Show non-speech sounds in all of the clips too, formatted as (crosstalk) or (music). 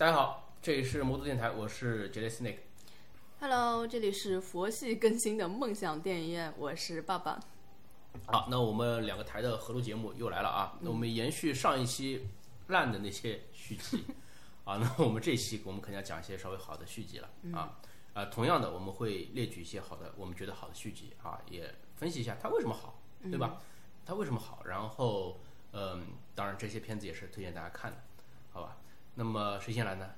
大家好，这里是魔都电台，我是 Jelly Snake。Hello，这里是佛系更新的梦想电影院，我是爸爸。好，那我们两个台的合录节目又来了啊！那我们延续上一期烂的那些续集 (laughs) 啊，那我们这期我们肯定要讲一些稍微好的续集了啊。啊，同样的，我们会列举一些好的，我们觉得好的续集啊，也分析一下它为什么好，对吧？它为什么好？然后，嗯，当然这些片子也是推荐大家看的，好吧？那么谁先来呢？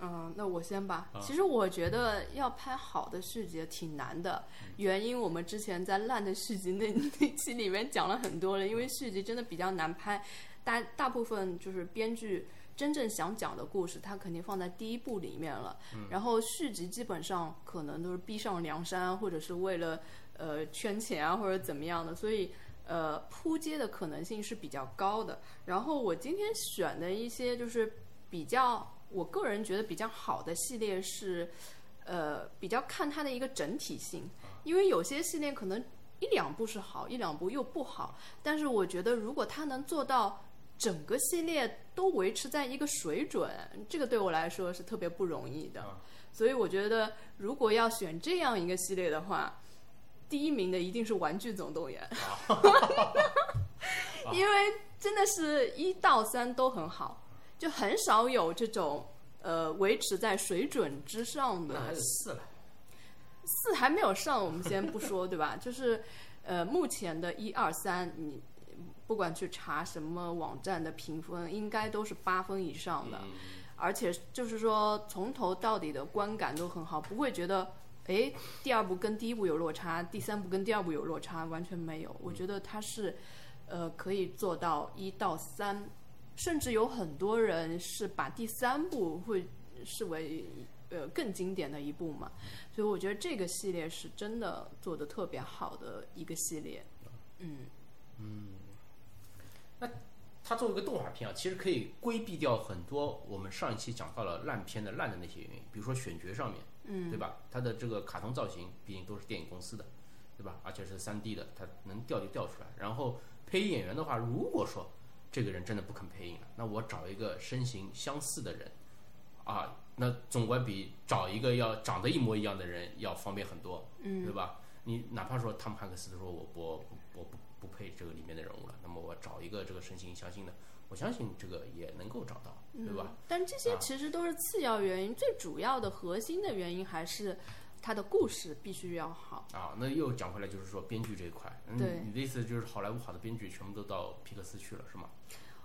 嗯，那我先吧。其实我觉得要拍好的续集挺难的，原因我们之前在烂的续集那 (laughs) 那期里面讲了很多了，因为续集真的比较难拍，大大部分就是编剧真正想讲的故事，他肯定放在第一部里面了，然后续集基本上可能都是逼上梁山，或者是为了呃圈钱啊或者怎么样的，所以。呃，扑街的可能性是比较高的。然后我今天选的一些就是比较，我个人觉得比较好的系列是，呃，比较看它的一个整体性。因为有些系列可能一两部是好，一两部又不好。但是我觉得如果它能做到整个系列都维持在一个水准，这个对我来说是特别不容易的。所以我觉得如果要选这样一个系列的话，第一名的一定是《玩具总动员》，(laughs) (laughs) 因为真的是一到三都很好，就很少有这种呃维持在水准之上的。还有四了，四还没有上，我们先不说，对吧？(laughs) 就是呃，目前的一二三，你不管去查什么网站的评分，应该都是八分以上的，而且就是说从头到底的观感都很好，不会觉得。哎，第二部跟第一部有落差，第三部跟第二部有落差，完全没有。我觉得它是，呃，可以做到一到三，甚至有很多人是把第三部会视为呃更经典的一部嘛。所以我觉得这个系列是真的做的特别好的一个系列。嗯嗯，那它作为一个动画片啊，其实可以规避掉很多我们上一期讲到了烂片的烂的那些原因，比如说选角上面。嗯，对吧？它的这个卡通造型毕竟都是电影公司的，对吧？而且是三 D 的，它能调就调出来。然后配音演员的话，如果说这个人真的不肯配音了，那我找一个身形相似的人，啊，那总归比找一个要长得一模一样的人要方便很多，嗯，对吧？你哪怕说汤姆汉克斯说我我我不不配这个里面的人物了，那么我找一个这个身形相近的。我相信这个也能够找到，对吧？嗯、但这些其实都是次要原因，啊、最主要的核心的原因还是它的故事必须要好啊。那又讲回来，就是说编剧这一块，嗯、对，你的意思就是好莱坞好的编剧全部都到皮克斯去了，是吗？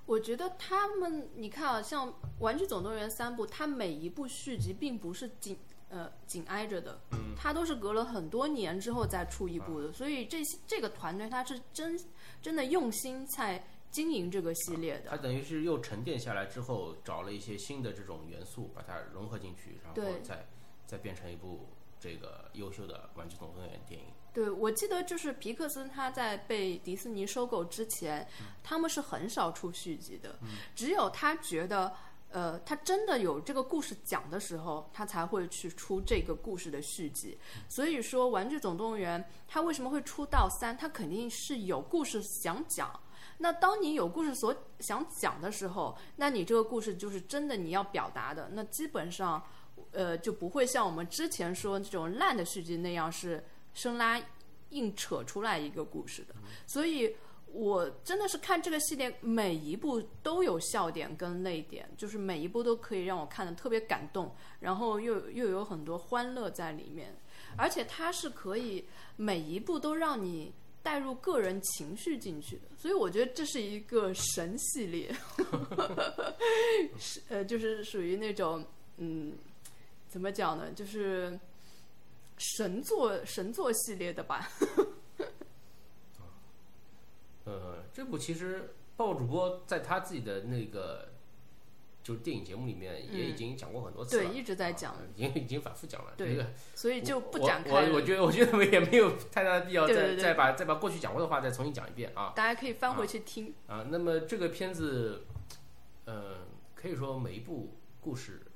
我觉得他们，你看啊，像《玩具总动员》三部，它每一部续集并不是紧呃紧挨着的，嗯，它都是隔了很多年之后再出一部的，所以这这个团队他是真真的用心在。经营这个系列的，它等于是又沉淀下来之后，找了一些新的这种元素，把它融合进去，然后再再变成一部这个优秀的《玩具总动员》电影。对，我记得就是皮克斯他在被迪士尼收购之前，嗯、他们是很少出续集的，只有他觉得呃他真的有这个故事讲的时候，他才会去出这个故事的续集。所以说，《玩具总动员》它为什么会出到三？它肯定是有故事想讲。那当你有故事所想讲的时候，那你这个故事就是真的你要表达的，那基本上，呃，就不会像我们之前说这种烂的续集那样是生拉硬扯出来一个故事的。所以我真的是看这个系列每一部都有笑点跟泪点，就是每一部都可以让我看的特别感动，然后又又有很多欢乐在里面，而且它是可以每一部都让你。带入个人情绪进去的，所以我觉得这是一个神系列，(laughs) 是呃，就是属于那种嗯，怎么讲呢？就是神作神作系列的吧。(laughs) 呃，这部其实爆主播在他自己的那个就是电影节目里面也已经讲过很多次了，对，一直在讲，已经已经反复讲了，对这个，所以就不展开我我我觉得我觉得我也没有太大的必要再再把再把过去讲过的话再重新讲一遍啊大家可以翻回去听。啊！那么这个片子，呃，可以说每一部故事啊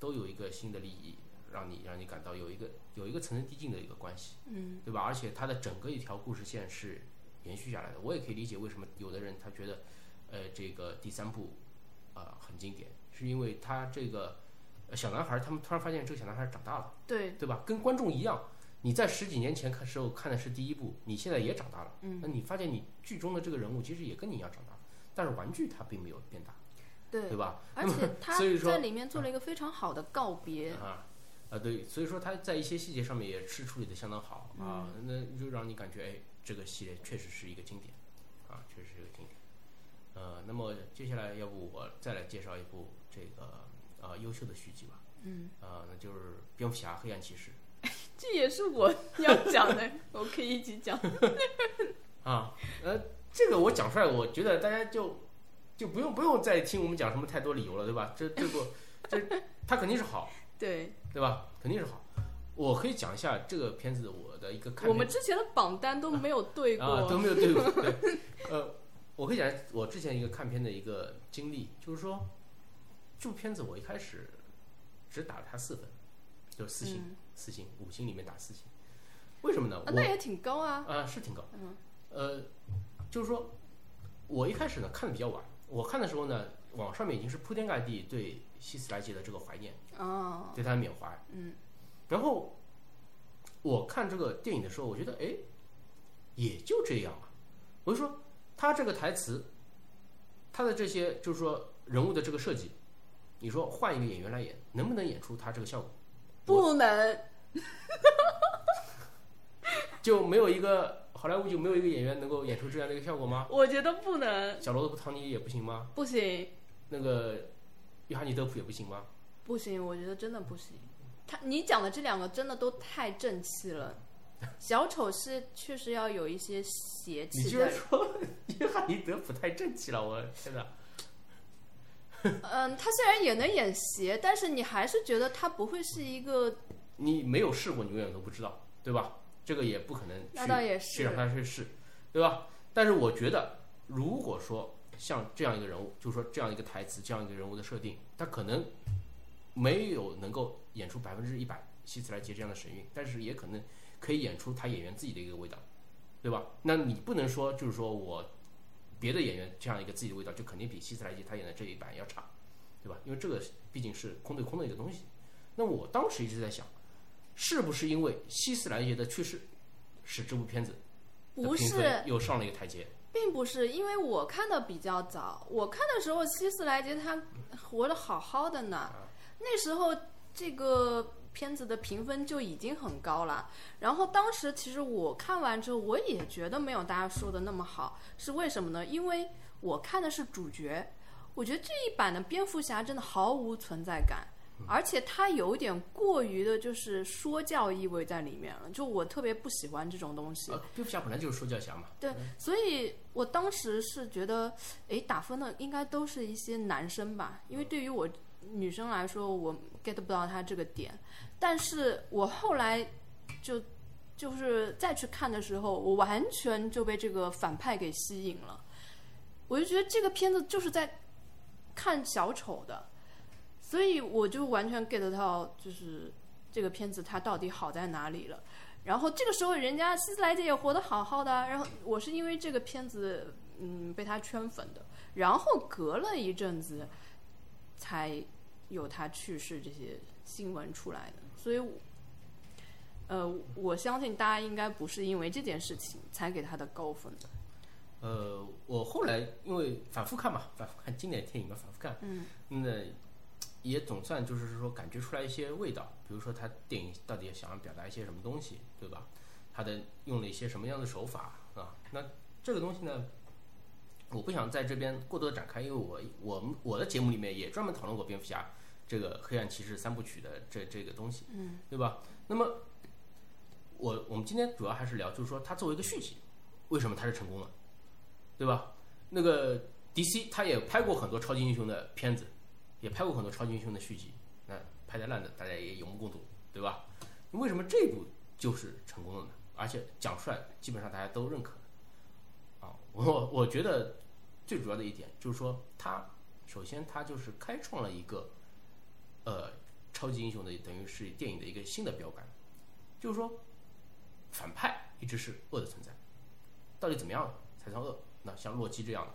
都有一个新的利益，让你让你感到有一个有一个层层递进的一个关系，嗯对吧？而且它的整个一条故事线是延续下来的。我也可以理解为什么有的人他觉得，呃，这个第三部啊、很经典，是因为他这个呃小男孩儿，他们突然发现这个小男孩儿长大了，对，对吧？跟观众一样，你在十几年前看时候看的是第一部，你现在也长大了，嗯，那你发现你剧中的这个人物其实也跟你一样长大，但是玩具它并没有变大，对对，吧？而且 (laughs) 他在里面做了一个非常好的告别，啊啊，对，所以说他在一些细节上面也是处理的相当好啊，那就让你感觉哎，这个系列确实是一个经典啊，确实是一个经典。呃，那么接下来要不我再来介绍一部这个呃优秀的续集吧，嗯，啊，那就是《蝙蝠侠：黑暗骑士 (laughs) 这也是我要讲的，我可以一起讲。(laughs)》啊，呃，这个我讲出来，我觉得大家就就不用不用再听我们讲什么太多理由了，对吧？这这部这它肯定是好。(laughs) 对，对吧？肯定是好。我可以讲一下这个片子我的一个看我们之前的榜单都没有对过，啊都没有对过。(laughs) 对，呃，我可以讲我之前一个看片的一个经历，就是说这部片子我一开始只打了它四分，就是四星，嗯四星，五星里面打四星。为什么呢？啊，那也挺高啊。啊、是挺高。嗯。呃，就是说我一开始呢看的比较晚，我看的时候呢，网上面已经是铺天盖地对希斯莱杰的这个怀念，哦，对他的缅怀。嗯。然后我看这个电影的时候，我觉得哎，也就这样啊。我就说他这个台词，他的这些就是说人物的这个设计，你说换一个演员来演，能不能演出他这个效果？不能，就没有一个好莱坞就没有一个演员能够演出这样的一个效果吗？我觉得不能，小罗伯特·唐尼也不行吗？不行，那个约翰尼·德普也不行吗？不行，我觉得真的不行。他你讲的这两个真的都太正气了。(laughs) 小丑是确实要有一些邪你气你居然说约翰尼·德普太正气了，我天哪！(laughs) 嗯，他虽然也能演邪，但是你还是觉得他不会是一个你没有试过，你永远都不知道，对吧？这个也不可能去去让他去试，对吧？但是我觉得，如果说像这样一个人物，就是说这样一个台词，这样一个人物的设定，他可能没有能够演出百分之一百希斯莱杰这样的神韵，但是也可能可以演出他演员自己的一个味道，对吧？那你不能说就是说我别的演员这样一个自己的味道，就肯定比希斯莱杰他演的这一版要差，对吧？因为这个毕竟是空对空的一个东西。那我当时一直在想，是不是因为希斯莱杰的去世，使这部片子不是又上了一个台阶？并不是，因为我看的比较早，我看的时候希斯莱杰他活得好好的呢，那时候这个片子的评分就已经很高了。然后当时其实我看完之后，我也觉得没有大家说的那么好，是为什么呢？因为我看的是主角，我觉得这一版的蝙蝠侠真的毫无存在感。而且他有点过于的，就是说教意味在里面了，就我特别不喜欢这种东西。呃，蝙蝠侠本来就是说教侠嘛，对，所以我当时是觉得，哎，打分的应该都是一些男生吧，因为对于我女生来说，我 get 不到他这个点。但是我后来就就是再去看的时候，我完全就被这个反派给吸引了。我就觉得这个片子就是在看小丑的，所以我就完全 get 到，就是这个片子它到底好在哪里了。然后这个时候，人家希斯莱杰也活得好好的啊，然后我是因为这个片子，嗯，被他圈粉的。然后隔了一阵子，才有他去世这些新闻出来的。所以，呃，我相信大家应该不是因为这件事情才给他的高分的。呃，我后来因为反复看嘛，反复看经典电影嘛，反复看，嗯，那也总算就是说感觉出来一些味道，比如说他电影到底想要表达一些什么东西，对吧？他的用了一些什么样的手法啊？那这个东西呢，我不想在这边过多的展开，因为我我们我的节目里面也专门讨论过蝙蝠侠这个黑暗骑士三部曲的这这个东西，嗯，对吧？那么我我们今天主要还是聊，就是说它作为一个续集，为什么它是成功了？对吧？那个 DC 他也拍过很多超级英雄的片子，也拍过很多超级英雄的续集，那拍的烂的大家也有目共睹，对吧？为什么这部就是成功的呢？而且讲出来基本上大家都认可啊，我我觉得最主要的一点就是说，它首先它就是开创了一个呃超级英雄的等于是电影的一个新的标杆，就是说反派一直是恶的存在，到底怎么样才算恶？那像洛基这样的，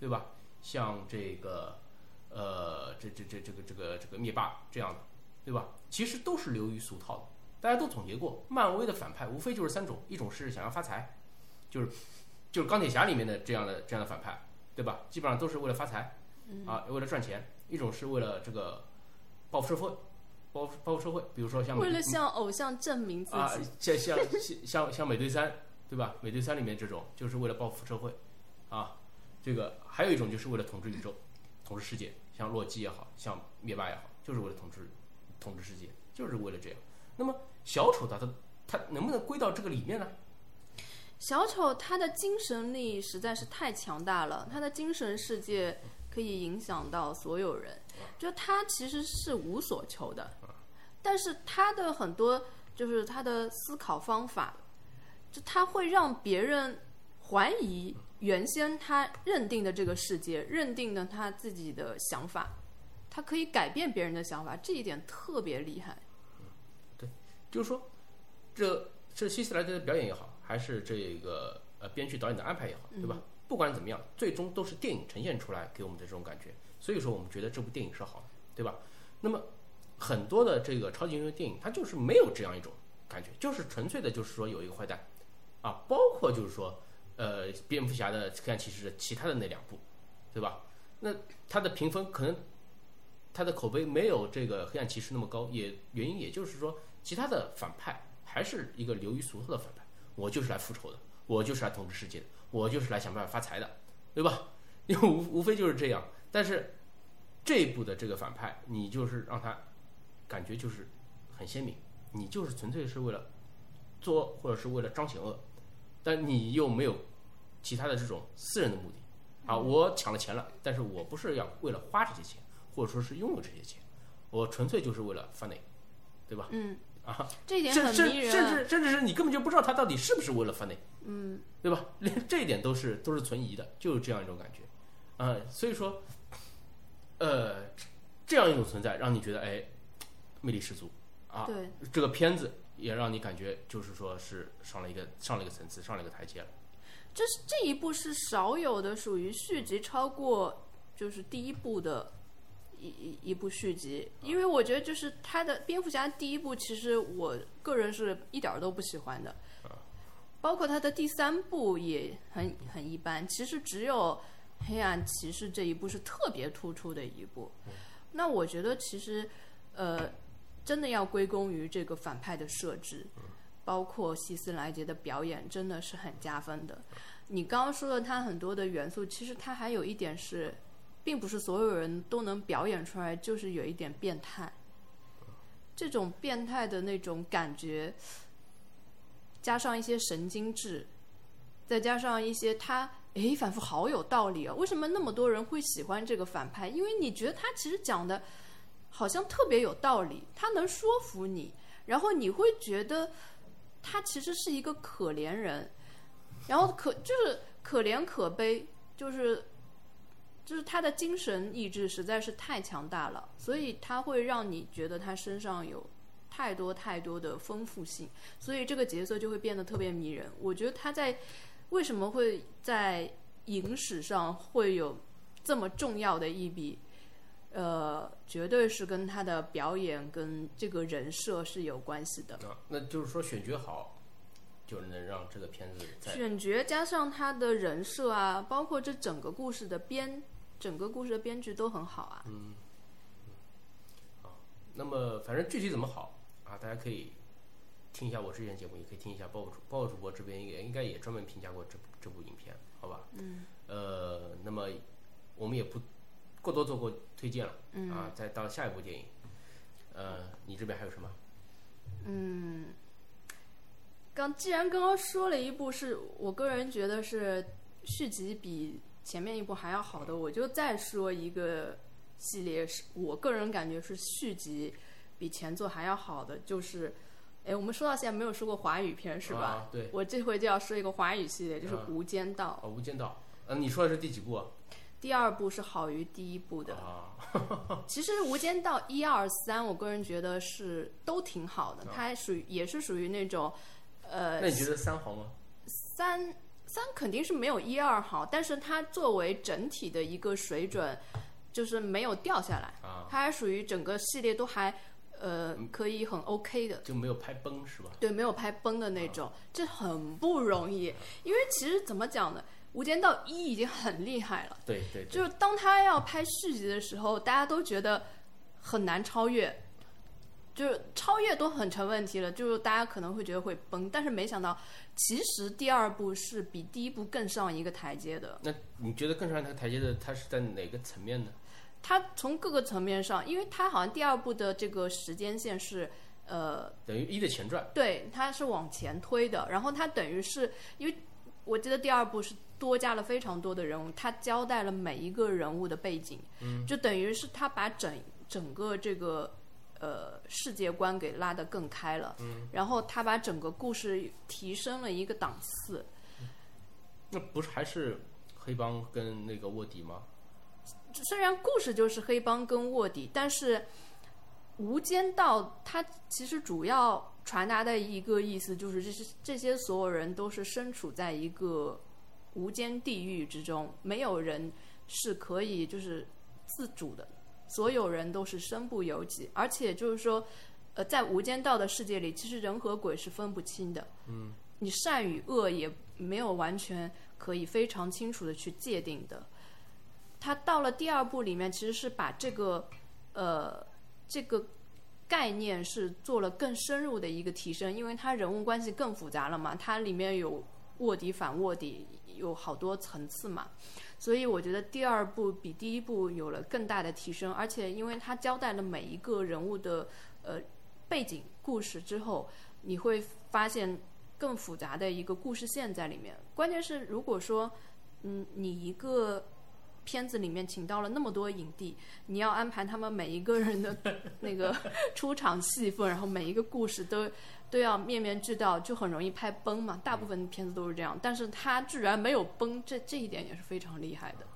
对吧？像这个呃，这这这这个这个这个灭霸这样的，对吧？其实都是流于俗套的。大家都总结过，漫威的反派无非就是三种：一种是想要发财，就是就是钢铁侠里面的这样的这样的反派，对吧？基本上都是为了发财，啊，为了赚钱；一种是为了这个报复社会，报复报复社会，比如说像为了向偶像证明自己，，像像像像像美队三，对吧？美队三里面这种就是为了报复社会，啊，这个还有一种就是为了统治宇宙、统治世界，像洛基也好像灭霸也好，就是为了统治统治世界，就是为了这样。那么小丑他的他能不能归到这个里面呢？小丑他的精神力实在是太强大了，他的精神世界可以影响到所有人，就他其实是无所求的，但是他的很多就是他的思考方法，就他会让别人怀疑原先他认定的这个世界，认定的他自己的想法，他可以改变别人的想法，这一点特别厉害。对就是说，这这希斯莱德的表演也好，还是这个呃编剧导演的安排也好，对吧？不管怎么样，最终都是电影呈现出来给我们的这种感觉。所以说，我们觉得这部电影是好的，对吧？那么很多的这个超级英雄电影，它就是没有这样一种感觉，就是纯粹的，就是说有一个坏蛋啊，包括就是说呃蝙蝠侠的黑暗骑士的其他的那两部，对吧？那它的评分可能它的口碑没有这个黑暗骑士那么高，也原因也就是说。其他的反派还是一个流于俗套的反派，我就是来复仇的，我就是来统治世界的，我就是来想办法发财的，对吧？(laughs) 因为无无非就是这样。但是这一部的这个反派，你就是让他感觉就是很鲜明，你就是纯粹是为了作或者是为了彰显恶，但你又没有其他的这种私人的目的啊！我抢了钱了，但是我不是要为了花这些钱，或者说是拥有这些钱，我纯粹就是为了 funny，对吧？嗯，啊，这一点甚甚很迷人。甚至甚至是你根本就不知道他到底是不是为了 funny，嗯，对吧？连这一点都是都是存疑的，就是这样一种感觉，啊、所以说，呃，这样一种存在让你觉得哎，魅力十足啊，对，这个片子也让你感觉就是说是上了一个上了一个层次，上了一个台阶了，这是这一部是少有的属于续集超过就是第一部的一一一部续集，因为我觉得就是他的蝙蝠侠第一部，其实我个人是一点儿都不喜欢的，包括他的第三部也很很一般，其实只有黑暗骑士这一部是特别突出的一部。那我觉得其实呃，真的要归功于这个反派的设置。包括希斯莱杰的表演真的是很加分的。你刚刚说的他很多的元素，其实他还有一点是，并不是所有人都能表演出来，就是有一点变态。这种变态的那种感觉，加上一些神经质，再加上一些他，诶，反复好有道理啊！为什么那么多人会喜欢这个反派？因为你觉得他其实讲的好像特别有道理，他能说服你，然后你会觉得。他其实是一个可怜人，然后可就是可怜可悲，就是就是他的精神意志实在是太强大了，所以他会让你觉得他身上有太多太多的丰富性，所以这个角色就会变得特别迷人。我觉得他在为什么会在影史上会有这么重要的一笔？呃，绝对是跟他的表演跟这个人设是有关系的。啊，那就是说选角好，就能让这个片子在选角加上他的人设啊，包括这整个故事的编，整个故事的编剧都很好啊嗯。那么反正具体怎么好啊，大家可以听一下我之前节目，也可以听一下包主包主播这边也应该也专门评价过这部这部影片，好吧？嗯。呃，那么我们也不过多做过推荐了，嗯啊，再到下一部电影，呃，你这边还有什么？嗯刚既然刚刚说了一部是我个人觉得是续集比前面一部还要好的，我就再说一个系列，是我个人感觉是续集比前作还要好的，就是，哎，我们说到现在没有说过华语片是吧？啊对我这回就要说一个华语系列，就是《嗯无间道》哦，《无间道》。嗯，你说的是第几部啊？第二部是好于第一部的。啊，(laughs) 其实《无间道》一二三，我个人觉得是都挺好的，它属于也是属于那种，呃，那你觉得三好吗？三三肯定是没有一二好，但是它作为整体的一个水准，就是没有掉下来，啊，它还属于整个系列都还呃可以很 OK 的。就没有拍崩是吧？对，没有拍崩的那种，这很不容易。因为其实怎么讲呢，《无间道一》已经很厉害了，对对对，就是当他要拍续集的时候，大家都觉得很难超越，就是超越都很成问题了，就是大家可能会觉得会崩，但是没想到，其实第二部是比第一部更上一个台阶的。那你觉得更上一个台阶的，它是在哪个层面呢？它从各个层面上，因为它好像第二部的这个时间线是，呃，等于一的前传，对，它是往前推的，然后它等于是因为我记得第二部是多加了非常多的人物，他交代了每一个人物的背景，嗯，就等于是他把整整个这个呃世界观给拉得更开了，嗯，然后他把整个故事提升了一个档次，那不是还是黑帮跟那个卧底吗？虽然故事就是黑帮跟卧底，但是《无间道》它其实主要传达的一个意思就是，这些这些所有人都是身处在一个无间地狱之中，没有人是可以就是自主的，所有人都是身不由己，而且就是说，呃，在《无间道》的世界里，其实人和鬼是分不清的，嗯，你善与恶也没有完全可以非常清楚的去界定的。他到了第二部里面，其实是把这个，呃，这个概念是做了更深入的一个提升，因为他人物关系更复杂了嘛，它里面有卧底反卧底，有好多层次嘛，所以我觉得第二部比第一部有了更大的提升，而且因为它交代了每一个人物的呃背景故事之后，你会发现更复杂的一个故事线在里面。关键是如果说，嗯，你一个片子里面请到了那么多影帝，你要安排他们每一个人的那个 (laughs) 出场戏份，然后每一个故事都都要面面俱到，就很容易拍崩嘛。大部分片子都是这样，但是他居然没有崩，这这一点也是非常厉害的。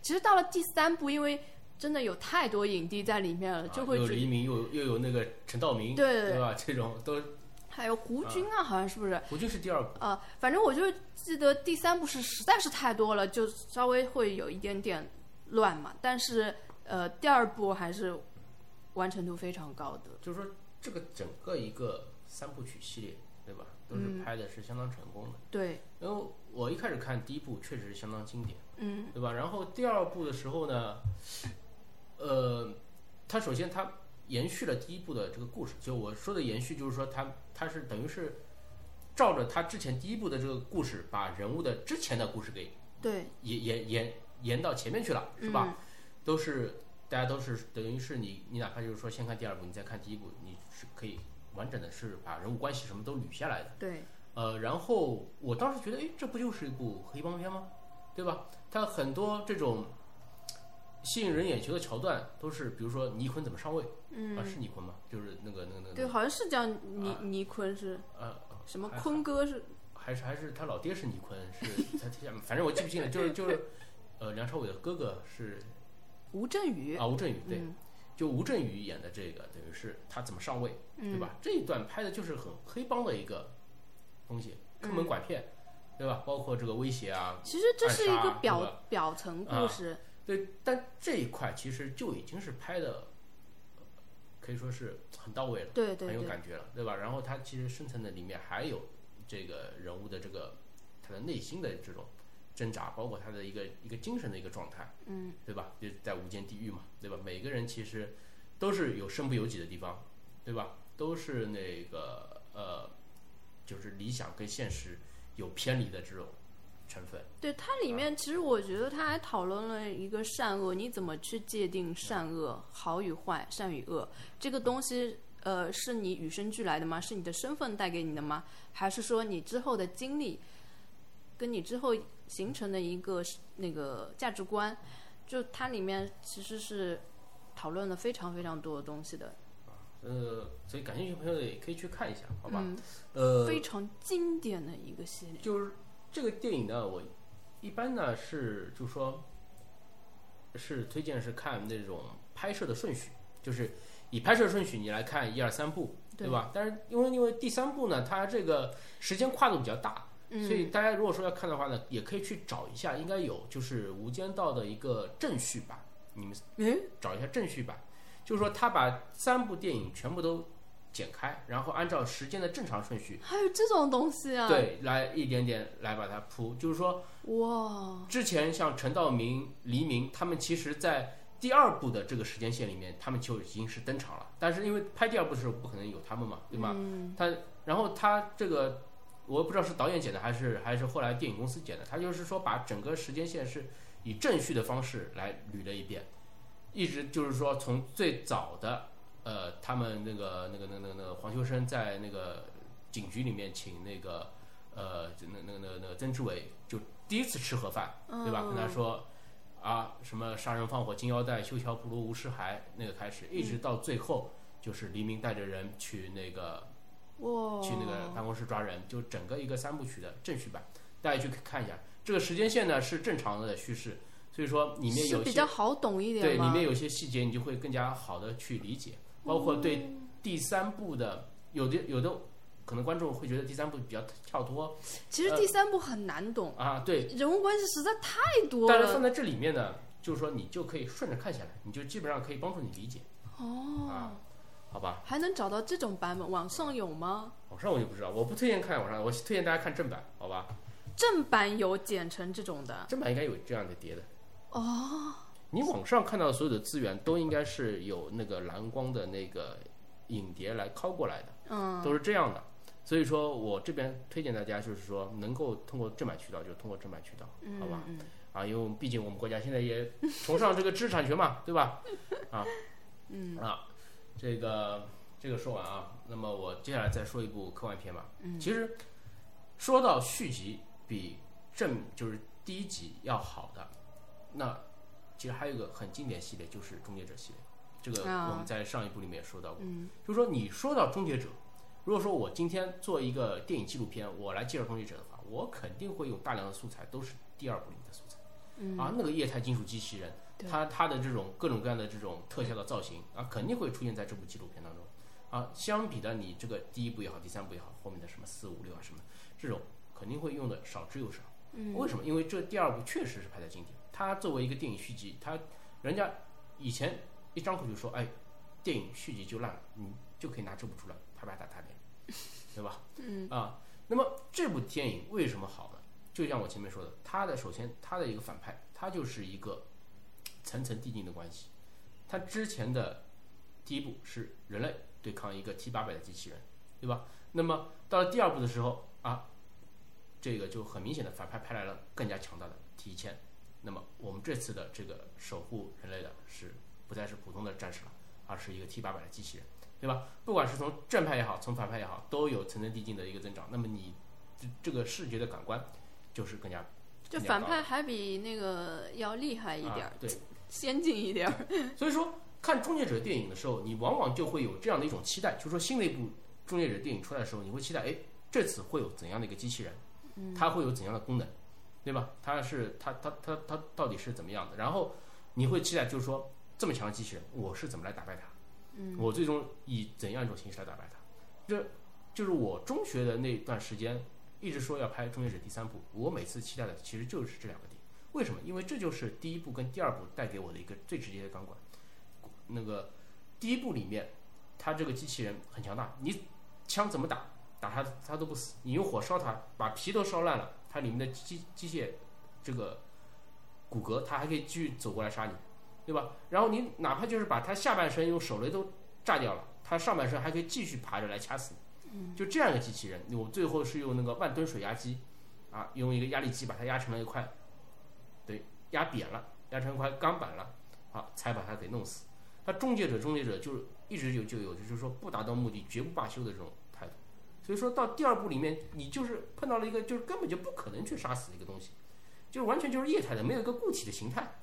其实到了第三部，因为真的有太多影帝在里面了，就会有黎明，又有又有那个陈道明，对对吧？这种都还有胡军啊，好像是不是？胡军是第二部，啊，反正我就记得第三部是实在是太多了，就稍微会有一点点乱嘛。但是呃，第二部还是完成度非常高的。就是说这个整个一个三部曲系列，对吧？都嗯是拍的是相当成功的。对，因为我一开始看第一部确实是相当经典，嗯，对吧？然后第二部的时候呢，呃，它首先它延续了第一部的这个故事，就我说的延续，就是说它它是等于是照着它之前第一部的这个故事，把人物的之前的故事给对，延延延延到前面去了，是吧？都是大家都是等于是你你哪怕就是说先看第二部，你再看第一部，你是可以完整的是把人物关系什么都捋下来的。对，呃，然后我当时觉得，哎，这不就是一部黑帮片吗？对吧？它很多这种吸引人眼球的桥段，都是比如说倪坤怎么上位，嗯，啊，是倪坤吗？就是那个那个那个，对，好像是叫倪倪坤是。呃，什么坤哥是，还是还是他老爹是倪坤，是他他 (laughs) 反正我记不清了，就是就是，呃，梁朝伟的哥哥是吴镇宇，啊吴镇宇，对，嗯就吴镇宇演的这个，等于是他怎么上位，对吧？这一段拍的就是很黑帮的一个东西，坑蒙拐骗，对吧？包括这个威胁啊，其实这是一个表表层故事，对，但这一块其实就已经是拍的，可以说是很到位了，对对对，很有感觉了，对吧？然后他其实深层的里面还有这个人物的这个他的内心的这种挣扎，包括他的一个一个精神的一个状态，嗯，对吧？就在无间地狱嘛，对吧？每个人其实都是有身不由己的地方，对吧？都是那个呃，就是理想跟现实有偏离的这种成分。对它里面，其实我觉得他还讨论了一个善恶，你怎么去界定善恶、好与坏、善与恶这个东西？呃，是你与生俱来的吗？是你的身份带给你的吗？还是说你之后的经历，跟你之后形成的一个那个价值观？就它里面其实是讨论了非常非常多的东西的，呃，所以感兴趣的朋友也可以去看一下，好吧？嗯，呃，非常经典的一个系列。就是这个电影呢，我一般呢是就说，是推荐是看那种拍摄的顺序，就是以拍摄顺序你来看一二三部，对吧？但是因为因为第三部呢，它这个时间跨度比较大，嗯所以大家如果说要看的话呢，也可以去找一下，应该有就是《无间道》的一个正序版，你们嗯，找一下正序版，就是说他把三部电影全部都剪开，然后按照时间的正常顺序，还有这种东西啊？，对，来一点点来把它铺。就是说，哇，之前像陈道明、黎明他们，其实在第二部的这个时间线里面，他们就已经是登场了。但是因为拍第二部的时候不可能有他们嘛，对吗？嗯他然后他这个我也不知道是导演剪的还是还是后来电影公司剪的，他就是说把整个时间线是以正序的方式来捋了一遍，一直就是说从最早的呃他们那个那个那个那个那个黄秋生在那个警局里面请那个呃就那那个那个那个曾志伟就第一次吃盒饭，对吧？跟他说。啊，什么杀人放火金腰带，修桥补路无尸骸，那个开始，一直到最后，就是黎明带着人去那个哇，去那个办公室抓人，就整个一个三部曲的正序版，大家去看一下。这个时间线呢是正常的叙事，所以说里面有些较好懂一点？对里面有些细节，你就会更加好的去理解，包括对第三部的有的有的可能观众会觉得第三部比较跳脱其实第三部很难懂，啊，对，人物关系实在太多了。但是放在这里面呢，就是说你就可以顺着看下来，你就基本上可以帮助你理解哦，啊，好吧？还能找到这种版本，网上有吗？网上我就不知道，我不推荐看网上，我推荐大家看正版，好吧？正版有剪成这种的正版应该有这样的碟的。哦，你网上看到的所有的资源都应该是有那个蓝光的那个影碟来拷过来的，嗯，都是这样的。所以说我这边推荐大家，就是说能够通过正版渠道就通过正版渠道，好吧？嗯啊，因为我们毕竟我们国家现在也崇尚这个知识产权嘛，对吧？啊，(laughs) 嗯啊，这个这个说完啊，那么我接下来再说一部科幻片吧。嗯其实说到续集比正就是第一集要好的，那其实还有一个很经典系列就是《终结者》系列，这个啊我们在上一部里面也说到过。嗯就是说你说到《终结者》，如果说我今天做一个电影纪录片，我来介绍《终结者》的话，我肯定会用大量的素材，都是第二部里面的素材。嗯啊，那个液态金属机器人，对它它的这种各种各样的这种特效的造型啊，肯定会出现在这部纪录片当中。啊，相比的你这个第一部也好，第三部也好，后面的什么四五六啊什么，这种肯定会用的少之又少。嗯为什么？因为这第二部确实是拍在经典，它作为一个电影续集，它人家以前一张口就说，哎，电影续集就烂了，你就可以拿这部出来拍拍打打脸，对吧？(laughs) 嗯啊，那么这部电影为什么好呢？就像我前面说的，它的首先它的一个反派，它就是一个层层递进的关系。它之前的第一步是人类对抗一个 T 八百的机器人，对吧？那么到了第二步的时候啊，这个就很明显的反派派来了更加强大的 T 一千。那么我们这次的这个守护人类的是不再是普通的战士了，而是一个 T 八百的机器人，对吧？不管是从正派也好，从反派也好，都有层层递进的一个增长。那么你这这个视觉的感官就是更加就反派还比那个要厉害一点儿，啊、对，先进一点儿。所以说看《终结者》电影的时候，你往往就会有这样的一种期待，就是说新的一部《终结者》电影出来的时候，你会期待，哎，这次会有怎样的一个机器人，它会有怎样的功能，对吧？它是它它它它到底是怎么样的？然后你会期待，就是说这么强的机器人，我是怎么来打败它？嗯，我最终以怎样一种形式来打败它？这就是我中学的那段时间一直说要拍《终结者》第三部，我每次期待的其实就是这两个点。为什么？因为这就是第一部跟第二部带给我的一个最直接的钢管。那个第一部里面，它这个机器人很强大，你枪怎么打，打它它都不死。你用火烧它，把皮都烧烂了，它里面的机机械这个骨骼，它还可以继续走过来杀你，对吧？然后你哪怕就是把它下半身用手雷都炸掉了，它上半身还可以继续爬着来掐死你。就这样一个机器人，我最后是用那个万吨水压机，啊，用一个压力机把它压成了一块，对，压扁了，压成一块钢板了，啊，才把它给弄死。他终结者，终结者就是一直有就有，就是说不达到目的绝不罢休的这种态度。所以说到第二部里面，你就是碰到了一个就是根本就不可能去杀死的一个东西，就是完全就是液态的，没有一个固体的形态，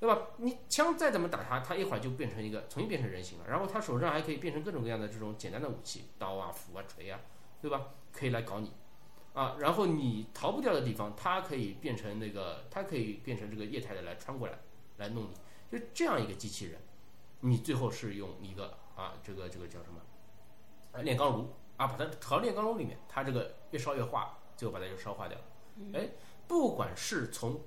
对吧？你枪再怎么打它，它一会儿就变成一个重新变成人形了，然后它手上还可以变成各种各样的这种简单的武器，刀啊、斧啊、锤啊，对吧？可以来搞你啊。然后你逃不掉的地方，它可以变成那个，它可以变成这个液态的来穿过来来弄你，就这样一个机器人。你最后是用一个啊，这个这个叫什么？呃，炼钢炉啊，把它投到炼钢炉里面，它这个越烧越化，最后把它就烧化掉了。哎，不管是从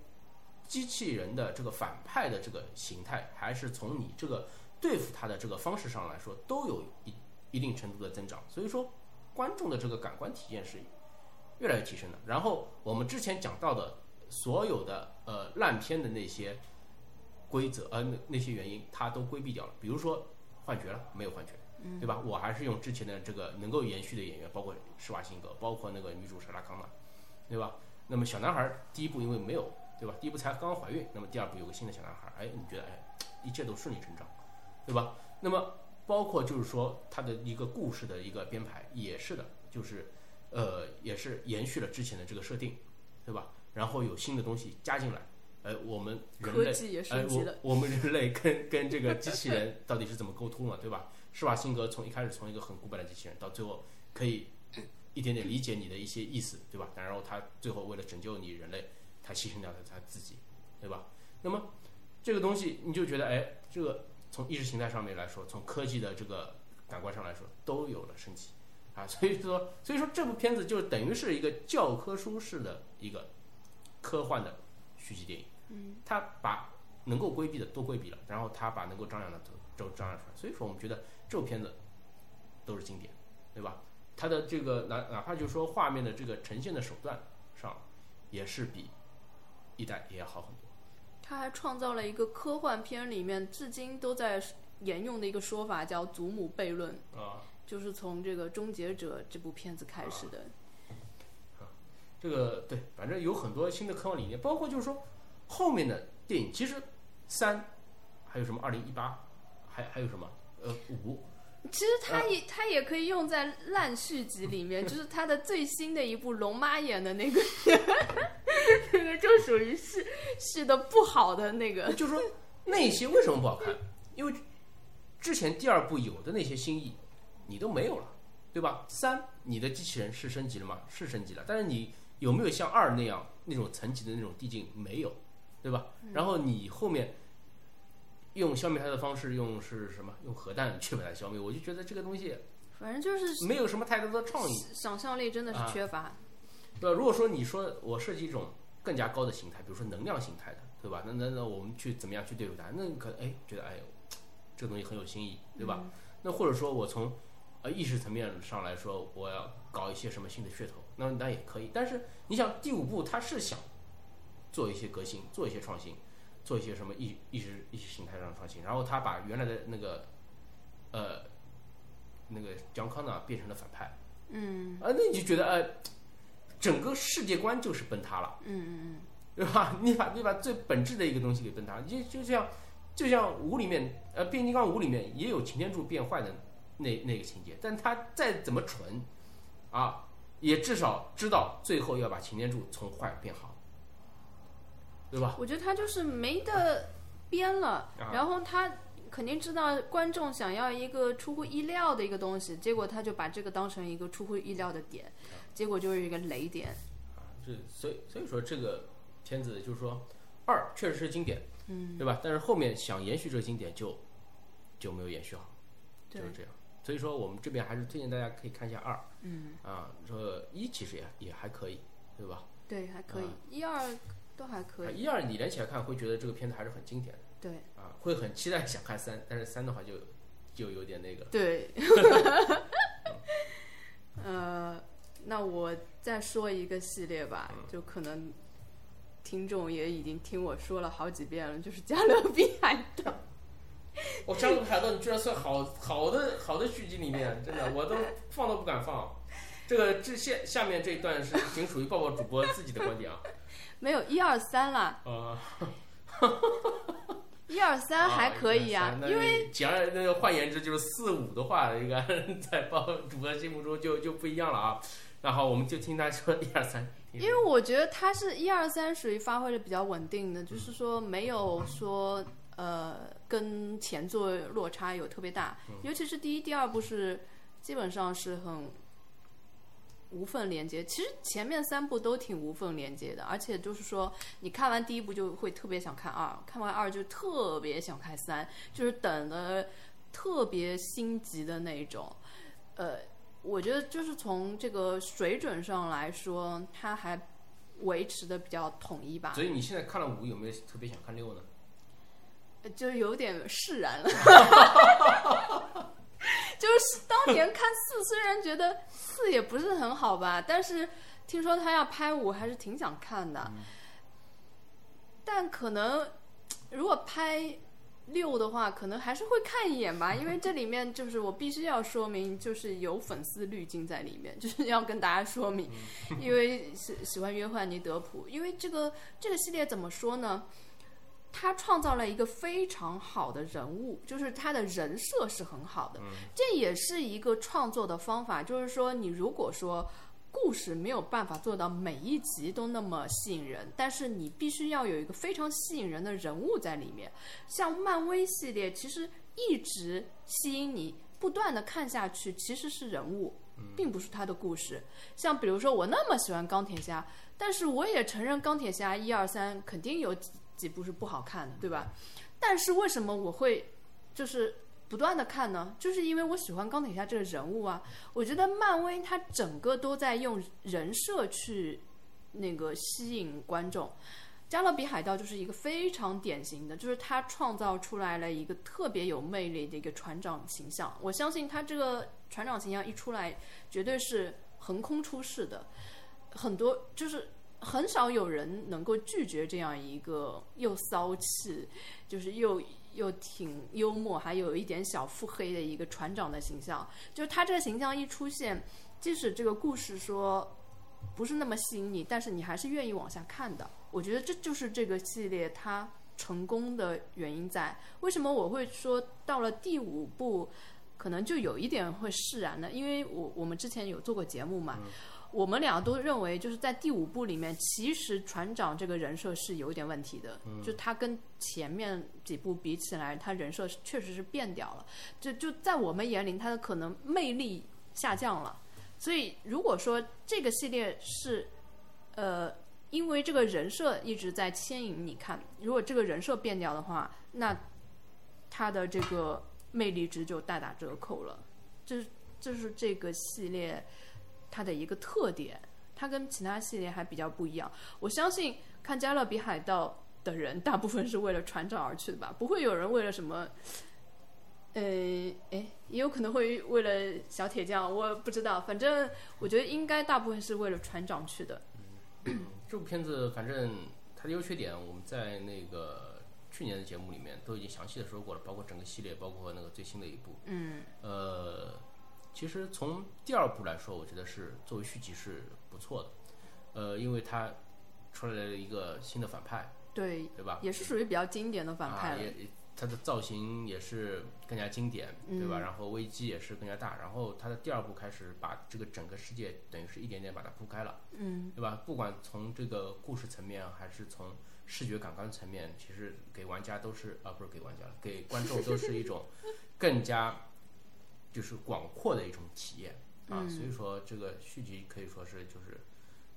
机器人的这个反派的这个形态，还是从你这个对付它的这个方式上来说，都有一一定程度的增长。所以说，观众的这个感官体验是越来越提升了。然后我们之前讲到的所有的呃烂片的那些规则呃那那些原因，它都规避掉了。比如说幻觉了，没有幻觉，对吧？我还是用之前的这个能够延续的演员，包括施瓦辛格，包括那个女主莎拉康纳，对吧？那么小男孩儿第一部因为没有，对吧？第一部才刚刚怀孕，那么第二部有个新的小男孩儿，哎，你觉得哎，一切都顺理成章，对吧？那么包括就是说它的一个故事的一个编排也是的，就是呃也是延续了之前的这个设定，对吧？然后有新的东西加进来，呃，我们人类科技也哎升，级了。我我们人类跟跟这个机器人到底是怎么沟通嘛，对吧？施瓦辛格从一开始从一个很古板的机器人，到最后可以一点点理解你的一些意思，对吧？然后他最后为了拯救你人类，他牺牲掉了他自己，对吧？那么这个东西你就觉得，哎，这个从意识形态上面来说，从科技的这个感官上来说，都有了升级啊。所以说，所以说这部片子就等于是一个教科书式的一个科幻的续集电影。嗯，他把能够规避的都规避了，然后他把能够张扬的都都张扬出来。所以说，我们觉得这部片子都是经典，对吧？它的这个哪哪怕就是说画面的这个呈现的手段上，也是比一代也要好很多。他还创造了一个科幻片里面至今都在沿用的一个说法，叫“祖母悖论啊，”，就是从这个《终结者》这部片子开始的。啊这个对，反正有很多新的科幻理念，包括就是说后面的电影，其实三还有什么二零一八，还还有什么呃五，其实它也它也可以用在烂续集里面，就是它的最新的一部龙妈演的那个，(laughs) 那个就属于是是的不好的那个。就是说那些为什么不好看？因为之前第二部有的那些新意你都没有了，对吧？三你的机器人是升级了吗？是升级了，但是你有没有像二那样那种层级的那种递进？没有，对吧？然后你后面用消灭它的方式，用是什么？用核弹去把它消灭，我就觉得这个东西反正就是没有什么太多的创意，想象力真的是缺乏。对吧？如果说你说我设计一种更加高的形态，比如说能量形态的，对吧？那那那我们去怎么样去对付它？那可能哎觉得哎呦，这个东西很有新意，对吧？那或者说我从呃意识层面上来说，我要搞一些什么新的噱头，那那也可以。但是你想第五部他是想做一些革新，做一些创新，做一些什么意意识意识形态上的创新，然后他把原来的那个呃那个姜康呢变成了反派，嗯，啊，那你就觉得呃整个世界观就是崩塌了，嗯嗯嗯，(laughs) 对吧？你把你把最本质的一个东西给崩塌，就就像就像五里面，呃，变形金刚五里面也有擎天柱变坏的那那个情节，但他再怎么蠢，啊，也至少知道最后要把擎天柱从坏变好，对吧？我觉得他就是没得编了，啊然后他肯定知道观众想要一个出乎意料的一个东西，结果他就把这个当成一个出乎意料的点，结果就是一个雷点。啊，这所以所以说这个片子就是说二确实是经典，嗯，对吧？但是后面想延续这个经典就就没有延续好，就是这样。所以说我们这边还是推荐大家可以看一下二，嗯，啊，说一其实也也还可以，对吧？对，还可以，一二都还可以。啊一二你连起来看会觉得这个片子还是很经典的。对。啊，会很期待想看三，但是三的话就就有点那个，对，(laughs) 呃，那我再说一个系列吧，就可能听众也已经听我说了好几遍了，就是《加勒比海盗》。(laughs) 我《加勒比海盗》你居然算好好的好的续集里面，真的我都放都不敢放。这个这下下面这一段是仅属于抱抱主播自己的观点啊。没有一二三啦，呃，一二三 (laughs) 还可以啊，因为为简而那个换言之就是四五的话，应该 (laughs) 在抱抱主播心目中就就不一样了啊。然后我们就听他说一二三，因为我觉得他是一二三属于发挥的比较稳定的，就是说没有说呃跟前作落差有特别大，尤其是第一、第二部是基本上是很无缝连接。其实前面三部都挺无缝连接的，而且就是说你看完第一部就会特别想看二，看完二就特别想看三，就是等的特别心急的那种，呃。我觉得就是从这个水准上来说，它还维持的比较统一吧。所以你现在看了五，有没有特别想看六呢？就有点释然了。(laughs) 就是当年看四，虽然觉得四也不是很好吧，但是听说他要拍五，还是挺想看的。但可能如果拍六的话，可能还是会看一眼吧，(laughs) 因为这里面就是我必须要说明，就是有粉丝滤镜在里面，(laughs) 就是要跟大家说明，因为喜喜欢约翰尼德普，因为这个这个系列怎么说呢？他创造了一个非常好的人物，就是他的人设是很好的，这也是一个创作的方法。就是说，你如果说故事没有办法做到每一集都那么吸引人，但是你必须要有一个非常吸引人的人物在里面。像漫威系列，其实一直吸引你不断的看下去，其实是人物，并不是他的故事。像比如说，我那么喜欢钢铁侠，但是我也承认钢铁侠一二三肯定有。几部是不好看的，对吧？但是为什么我会就是不断的看呢？就是因为我喜欢钢铁侠这个人物啊。我觉得漫威它整个都在用人设去那个吸引观众。加勒比海盗就是一个非常典型的，就是他创造出来了一个特别有魅力的一个船长形象。我相信他这个船长形象一出来，绝对是横空出世的。很多就是。很少有人能够拒绝这样一个又骚气，就是又又挺幽默，还有一点小腹黑的一个船长的形象。就是他这个形象一出现，即使这个故事说不是那么吸引你，但是你还是愿意往下看的。我觉得这就是这个系列它成功的原因在。为什么我会说到了第五部可能就有一点会释然呢？因为我我们之前有做过节目嘛。我们俩都认为，就是在第五部里面，其实船长这个人设是有一点问题的。就他跟前面几部比起来，他人设确实是变掉了。就就在我们眼里，他的可能魅力下降了。所以，如果说这个系列是，呃，因为这个人设一直在牵引你看，如果这个人设变掉的话，那他的这个魅力值就大打折扣了。这这是这个系列。它的一个特点，它跟其他系列还比较不一样。我相信看《加勒比海盗》的人，大部分是为了船长而去的吧？不会有人为了什么？呃，哎，也有可能会为了小铁匠，我不知道。反正我觉得应该大部分是为了船长去的。这部片子，反正它的优缺点，我们在那个去年的节目里面都已经详细的说过了，包括整个系列，包括那个最新的一部。嗯。呃。其实从第二部来说，我觉得是作为续集是不错的，呃，因为它出来了一个新的反派，对对吧？也是属于比较经典的反派了。也，它的造型也是更加经典，对吧？然后危机也是更加大。然后它的第二部开始把这个整个世界等于是一点点把它铺开了，嗯，对吧？不管从这个故事层面还是从视觉感官层面，其实给玩家都是啊，不是给玩家了，给观众都是一种更加。就是广阔的一种体验啊，所以说这个续集可以说是就是，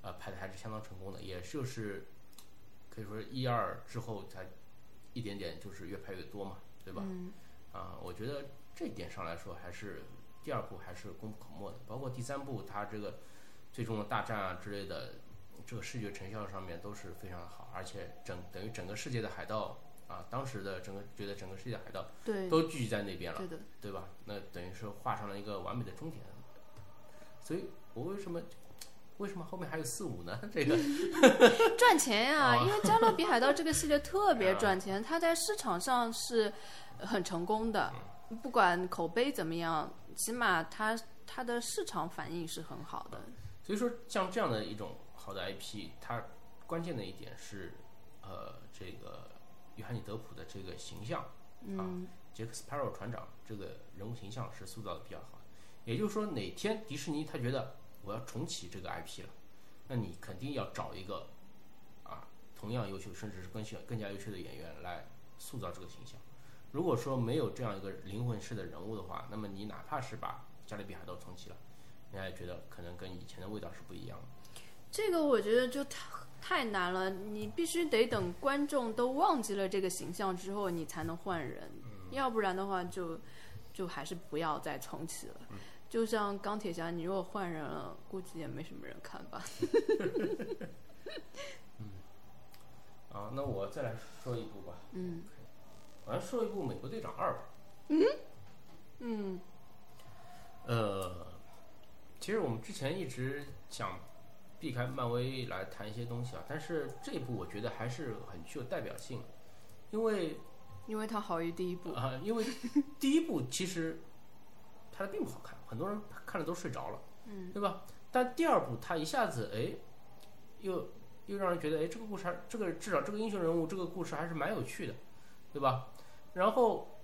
呃，拍的还是相当成功的，也就是可以说一二之后才一点点就是越拍越多嘛，对吧？啊，我觉得这一点上来说还是第二部还是功不可没的，包括第三部它这个最终的大战啊之类的，这个视觉成效上面都是非常的好，而且整等于整个世界的海盗。啊，当时的整个觉得整个世界海盗对都聚集在那边了，对的，对吧？那等于是画上了一个完美的终点。所以我为什么为什么后面还有四五呢？这个 (laughs) 赚钱呀，因为《加勒比海盗》这个系列特别赚钱，它在市场上是很成功的，不管口碑怎么样，起码它它的市场反应是很好的。所以说，像这样的一种好的 IP，它关键的一点是，呃，这个。约翰尼·德普的这个形象啊，杰克·斯帕罗船长这个人物形象是塑造的比较好。也就是说，哪天迪士尼他觉得我要重启这个 IP 了，那你肯定要找一个啊同样优秀，甚至是更更更加优秀的演员来塑造这个形象。如果说没有这样一个灵魂式的人物的话，那么你哪怕是把《加勒比海盗》重启了，人家也觉得可能跟以前的味道是不一样的。这个我觉得就太。难了，你必须得等观众都忘记了这个形象之后，你才能换人，要不然的话就就还是不要再重启了。就像钢铁侠，你如果换人了，估计也没什么人看吧。(laughs) 嗯，啊，那我再来说一部吧。嗯我来说一部《美国队长二》吧。嗯呃，其实我们之前一直想避开漫威来谈一些东西啊，但是这一部我觉得还是很具有代表性，因为因为它好于第一部。啊、因为 (laughs) 第一部其实拍的并不好看，很多人看了都睡着了，嗯，对吧？但第二部它一下子哎，又又让人觉得哎，这个故事还这个至少这个英雄人物这个故事还是蛮有趣的，对吧？然后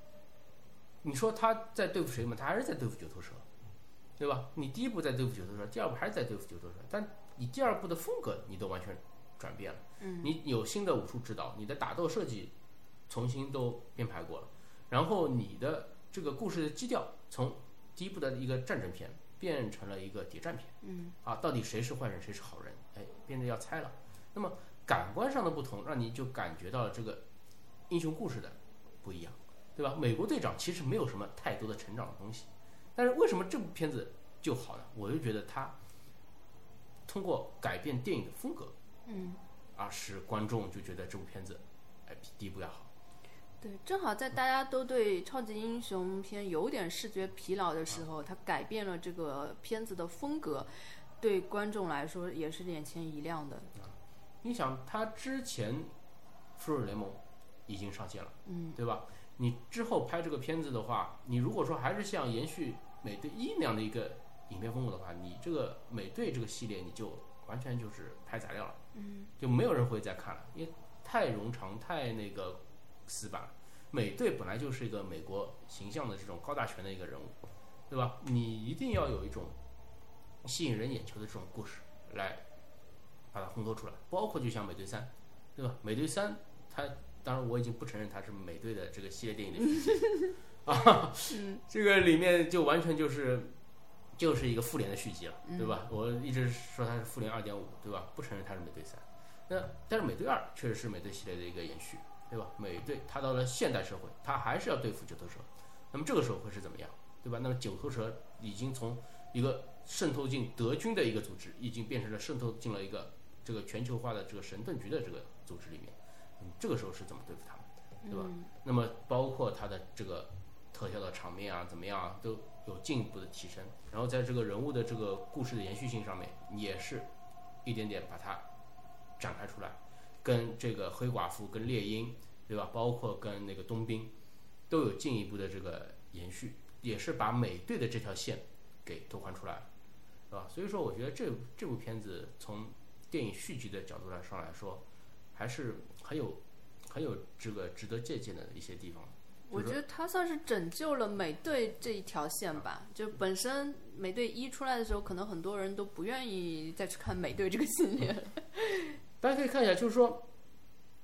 你说他在对付谁嘛？他还是在对付九头蛇，对吧？你第一部在对付九头蛇，第二部还是在对付九头蛇，但你第二部的风格你都完全转变了，嗯，你有新的武术指导，你的打斗设计重新都编排过了，然后你的这个故事的基调从第一部的一个战争片变成了一个谍战片，嗯，啊，到底谁是坏人谁是好人，哎，变得要猜了。那么感官上的不同，让你就感觉到了这个英雄故事的不一样，对吧？美国队长其实没有什么太多的成长的东西，但是为什么这部片子就好呢？我就觉得它通过改变电影的风格，嗯，啊，使观众就觉得这部片子，哎，比第一部要好。对，正好在大家都对超级英雄片有点视觉疲劳的时候，它改变了这个片子的风格，对观众来说也是眼前一亮的。你想，他之前《复仇者联盟》已经上线了，嗯，对吧？你之后拍这个片子的话，你如果说还是像延续美队一那样的一个影片风格的话，你这个美队这个系列你就完全就是拍材料了，嗯，就没有人会再看了，因为太冗长、太那个死板。美队本来就是一个美国形象的这种高大全的一个人物，对吧？你一定要有一种吸引人眼球的这种故事来把它烘托出来，包括就像美队三，对吧？美队三，它当然我已经不承认它是美队的这个系列电影的续集 (laughs) 啊，这个里面就完全就是就是一个复联的续集了，对吧？我一直说它是复联二点五，对吧？不承认它是美队三，那但是美队二确实是美队系列的一个延续，对吧？美队他到了现代社会，他还是要对付九头蛇，那么这个时候会是怎么样，对吧？那么九头蛇已经从一个渗透进德军的一个组织，已经变成了渗透进了一个这个全球化的这个神盾局的这个组织里面，嗯，这个时候是怎么对付他们，对吧？那么包括他的这个特效的场面啊，怎么样啊，都有进一步的提升。然后在这个人物的这个故事的延续性上面，也是一点点把它展开出来，跟这个黑寡妇、跟猎鹰，对吧？包括跟那个冬兵，都有进一步的这个延续，也是把美队的这条线给拓宽出来了，是吧？所以说，我觉得这这部片子从电影续集的角度来上来说，还是很有很有这个值得借鉴的一些地方。我觉得他算是拯救了美队这一条线吧。就本身美队一出来的时候，可能很多人都不愿意再去看美队这个系列了。大家可以看一下，就是说，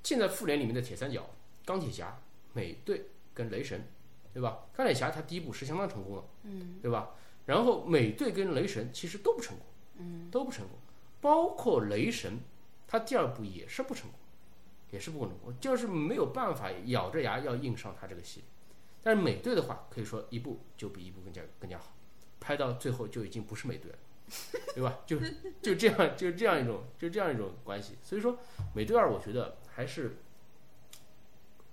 现在复联里面的铁三角，钢铁侠、美队跟雷神，对吧？钢铁侠他第一部是相当成功的，嗯，对吧？然后美队跟雷神其实都不成功，嗯，都不成功，包括雷神，他第二部也是不成功，也是不成功，就是没有办法咬着牙要硬上他这个系列。但是美队的话，可以说一部就比一部更加更加好，拍到最后就已经不是美队了。对吧？就就这样，就这样一种，就这样一种关系。所以说，美队二，我觉得还是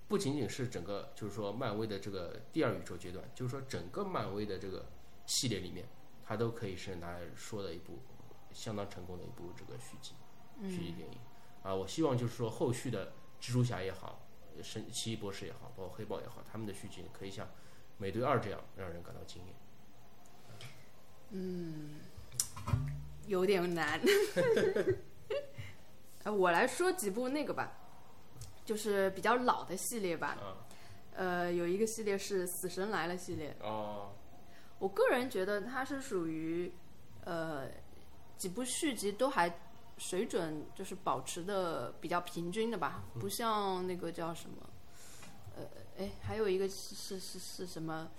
不仅仅是整个，就是说漫威的这个第二宇宙阶段，就是说整个漫威的这个系列里面，它都可以是拿来说的一部相当成功的一部这个续集，续集电影。啊，我希望就是说后续的蜘蛛侠也好，神奇异博士也好，包括黑豹也好，他们的续集可以像美队二这样让人感到惊艳。嗯有点难。(laughs) 呃，我来说几部那个吧，就是比较老的系列吧。呃，有一个系列是《死神来了》系列。哦。我个人觉得它是属于，呃，几部续集都还水准就是保持的比较平均的吧，不像那个叫什么，呃，哎，还有一个是是是是什么？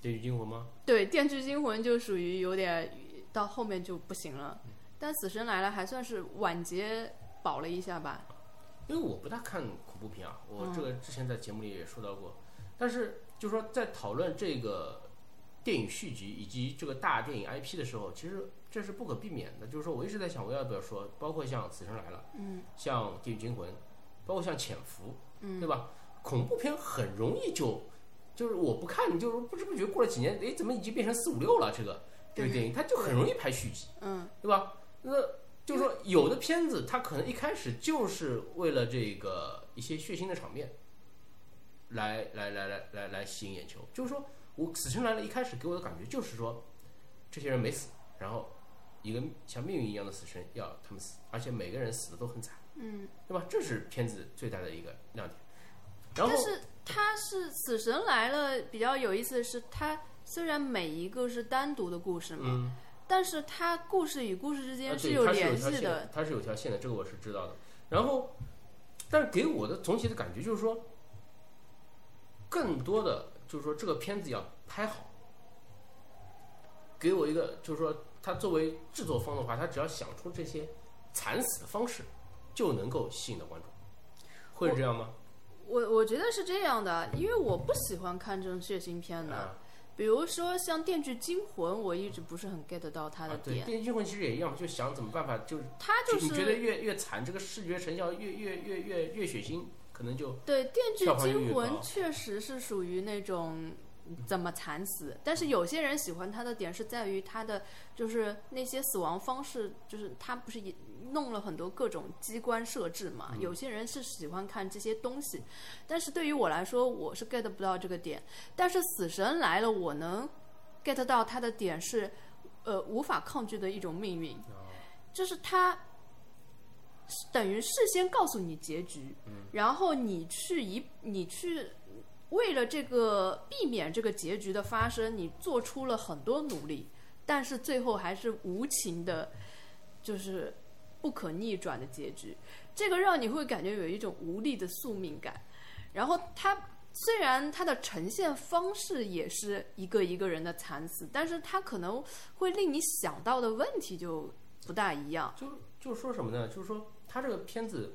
电锯惊魂吗？对，电锯惊魂就属于有点到后面就不行了，但死神来了还算是晚节保了一下吧。因为我不大看恐怖片啊，我这个之前在节目里也说到过。但是就是说，在讨论这个电影续集以及这个大电影 IP 的时候，其实这是不可避免的。就是说我一直在想，我要不要说，包括像《死神来了》，嗯，像《地狱惊魂》，包括像《潜伏》，嗯，对吧？恐怖片很容易就就是我不看，你就是不知不觉过了几年，哎，怎么已经变成四五六了？这个这个电影，它就很容易拍续集，嗯，对吧？那就是说，有的片子它可能一开始就是为了这个一些血腥的场面，来来来来来来吸引眼球。就是说我《死神来了》一开始给我的感觉就是说，这些人没死，然后一个像命运一样的死神要他们死，而且每个人死的都很惨，嗯，对吧？这是片子最大的一个亮点。然后但是他是死神来了，比较有意思的是，他虽然每一个是单独的故事嘛，嗯，但是他故事与故事之啊间是有有联系的。它是有条线的，这个我是知道的。然后，但是给我的总体的感觉就是说，更多的就是说这个片子要拍好，给我一个就是说，他作为制作方的话，他只要想出这些惨死的方式，就能够吸引到观众，会是这样吗？我我觉得是这样的，因为我不喜欢看这种血腥片的，啊，比如说像《电锯惊魂》，我一直不是很 get 到它的啊对，点。电锯惊魂其实也一样，就想怎么办法，就是它就是你觉得越越惨，这个视觉成效越越越越越血腥，可能就对《电锯惊魂》确实是属于那种怎么惨死，但是有些人喜欢他的点是在于他的就是那些死亡方式，就是他不是也弄了很多各种机关设置嘛？嗯有些人是喜欢看这些东西，但是对于我来说，我是 get 不到这个点。但是死神来了，我能 get 到他的点是，呃，无法抗拒的一种命运，就是他等于事先告诉你结局，然后你去一你去为了这个避免这个结局的发生，你做出了很多努力，但是最后还是无情的，就是不可逆转的结局。这个让你会感觉有一种无力的宿命感。然后它虽然它的呈现方式也是一个一个人的惨死，但是它可能会令你想到的问题就不大一样。就就是说什么呢？就是说它这个片子，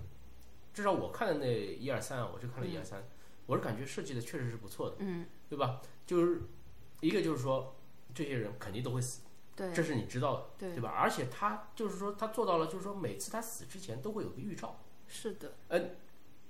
至少我看的那一二三啊，我就看了一二三，我是感觉设计的确实是不错的，嗯，对吧？就是一个就是说这些人肯定都会死，对这是你知道的，对对吧？而且他就是说他做到了，就是说每次他死之前都会有个预兆，是的，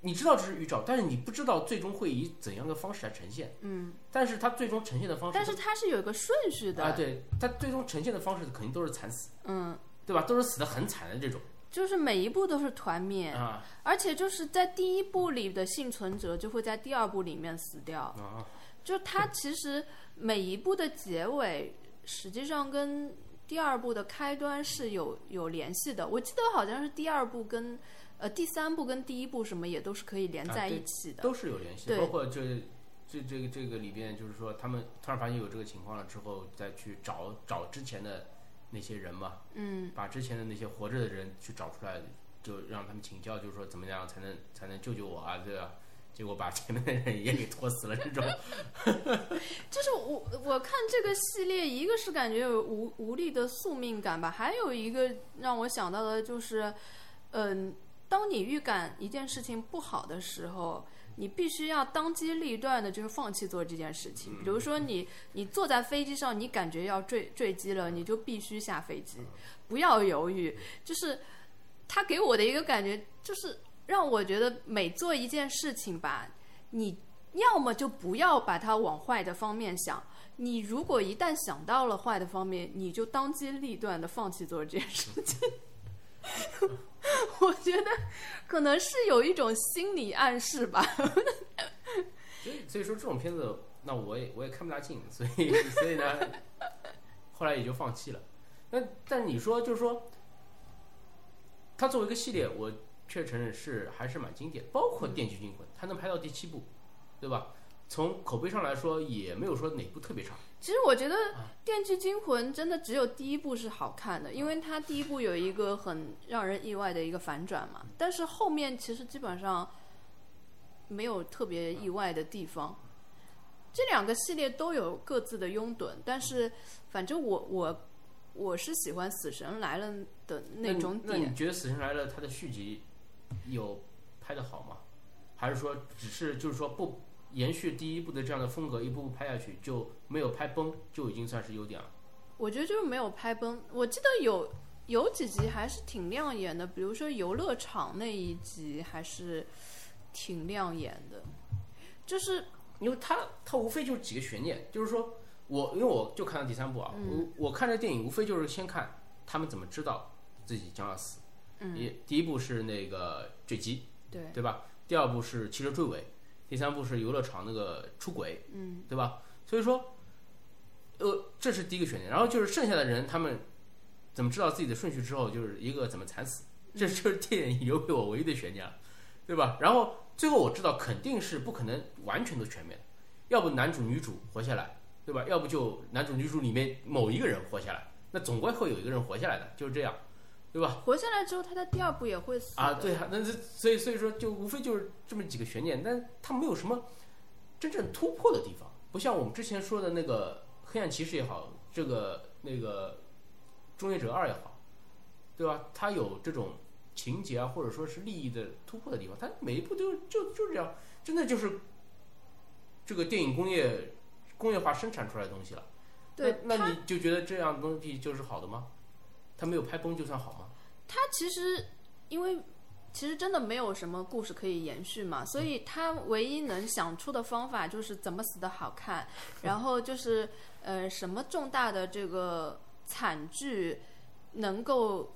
你知道这是预兆，但是你不知道最终会以怎样的方式来呈现。嗯，但是他最终呈现的方式，但是它是有一个顺序的，啊，对他最终呈现的方式肯定都是惨死，嗯，对吧？都是死的很惨的这种就是每一部都是团灭，啊而且就是在第一部里的幸存者就会在第二部里面死掉，啊，就它其实每一部的结尾实际上跟第二部的开端是有有联系的。我记得好像是第二部跟呃第三部跟第一部什么也都是可以连在一起的。都是有联系，的包括这这这个这个里边，就是说他们突然发现有这个情况了之后，再去找找之前的那些人嘛，嗯，把之前的那些活着的人去找出来，就让他们请教，就是说怎么样才能才能救救我啊，对吧？结果把前面的人也给拖死了，这种 (laughs) 就是我我看这个系列，一个是感觉有无无力的宿命感吧，还有一个让我想到的就是，嗯、当你预感一件事情不好的时候，你必须要当机立断的，就是放弃做这件事情。比如说你你坐在飞机上，你感觉要坠坠机了，你就必须下飞机，不要犹豫。就是他给我的一个感觉，就是让我觉得每做一件事情吧，你要么就不要把它往坏的方面想。你如果一旦想到了坏的方面，你就当机立断的放弃做这件事情。(laughs) (laughs) 我觉得可能是有一种心理暗示吧。所以所以说这种片子，那我也我也看不大进，所以所以呢，后来也就放弃了。那但你说就是说，它作为一个系列，我确承认是还是蛮经典，包括《电锯惊魂》，它能拍到第七部，对吧？从口碑上来说，也没有说哪部特别差。其实我觉得《电锯惊魂》真的只有第一部是好看的，因为它第一部有一个很让人意外的一个反转嘛。但是后面其实基本上没有特别意外的地方。这两个系列都有各自的拥趸，但是反正我我我是喜欢《死神来了》的那种点。那你觉得《死神来了》它的续集有拍的好吗？还是说只是就是说不延续第一部的这样的风格，一步步拍下去，就没有拍崩，就已经算是优点了。我觉得就是没有拍崩。我记得有有几集还是挺亮眼的，比如说游乐场那一集还是挺亮眼的，就是因为它它无非就是几个悬念，就是说我因为我就看到第三部啊，我我看这电影无非就是先看他们怎么知道自己将要死。嗯，第第一部是那个坠机，对对吧？第二部是汽车追尾，第三部是游乐场那个出轨，嗯，对吧？所以说，呃，这是第一个悬念。然后就是剩下的人，他们怎么知道自己的顺序之后，就是一个怎么惨死，(laughs) 这就是电影留给我唯一的悬念了，对吧？然后最后我知道肯定是不可能完全都全面，要不男主女主活下来，对吧？要不就男主女主里面某一个人活下来，那总归会有一个人活下来的，就是这样，对吧？活下来之后，他的第二部也会死啊，对啊，那这所以所以说就无非就是这么几个悬念，但他没有什么真正突破的地方，不像我们之前说的那个黑暗骑士也好，这个那个终结者二也好，对吧？他有这种情节啊，或者说是利益的突破的地方，他每一步都就就是这样，真的就是这个电影工业工业化生产出来的东西了。对那那你就觉得这样东西就是好的吗？它没有拍崩就算好吗？他其实因为 (laughs) 其实真的没有什么故事可以延续嘛，所以他唯一能想出的方法就是怎么死的好看，(laughs) 然后就是呃什么重大的这个惨剧能够。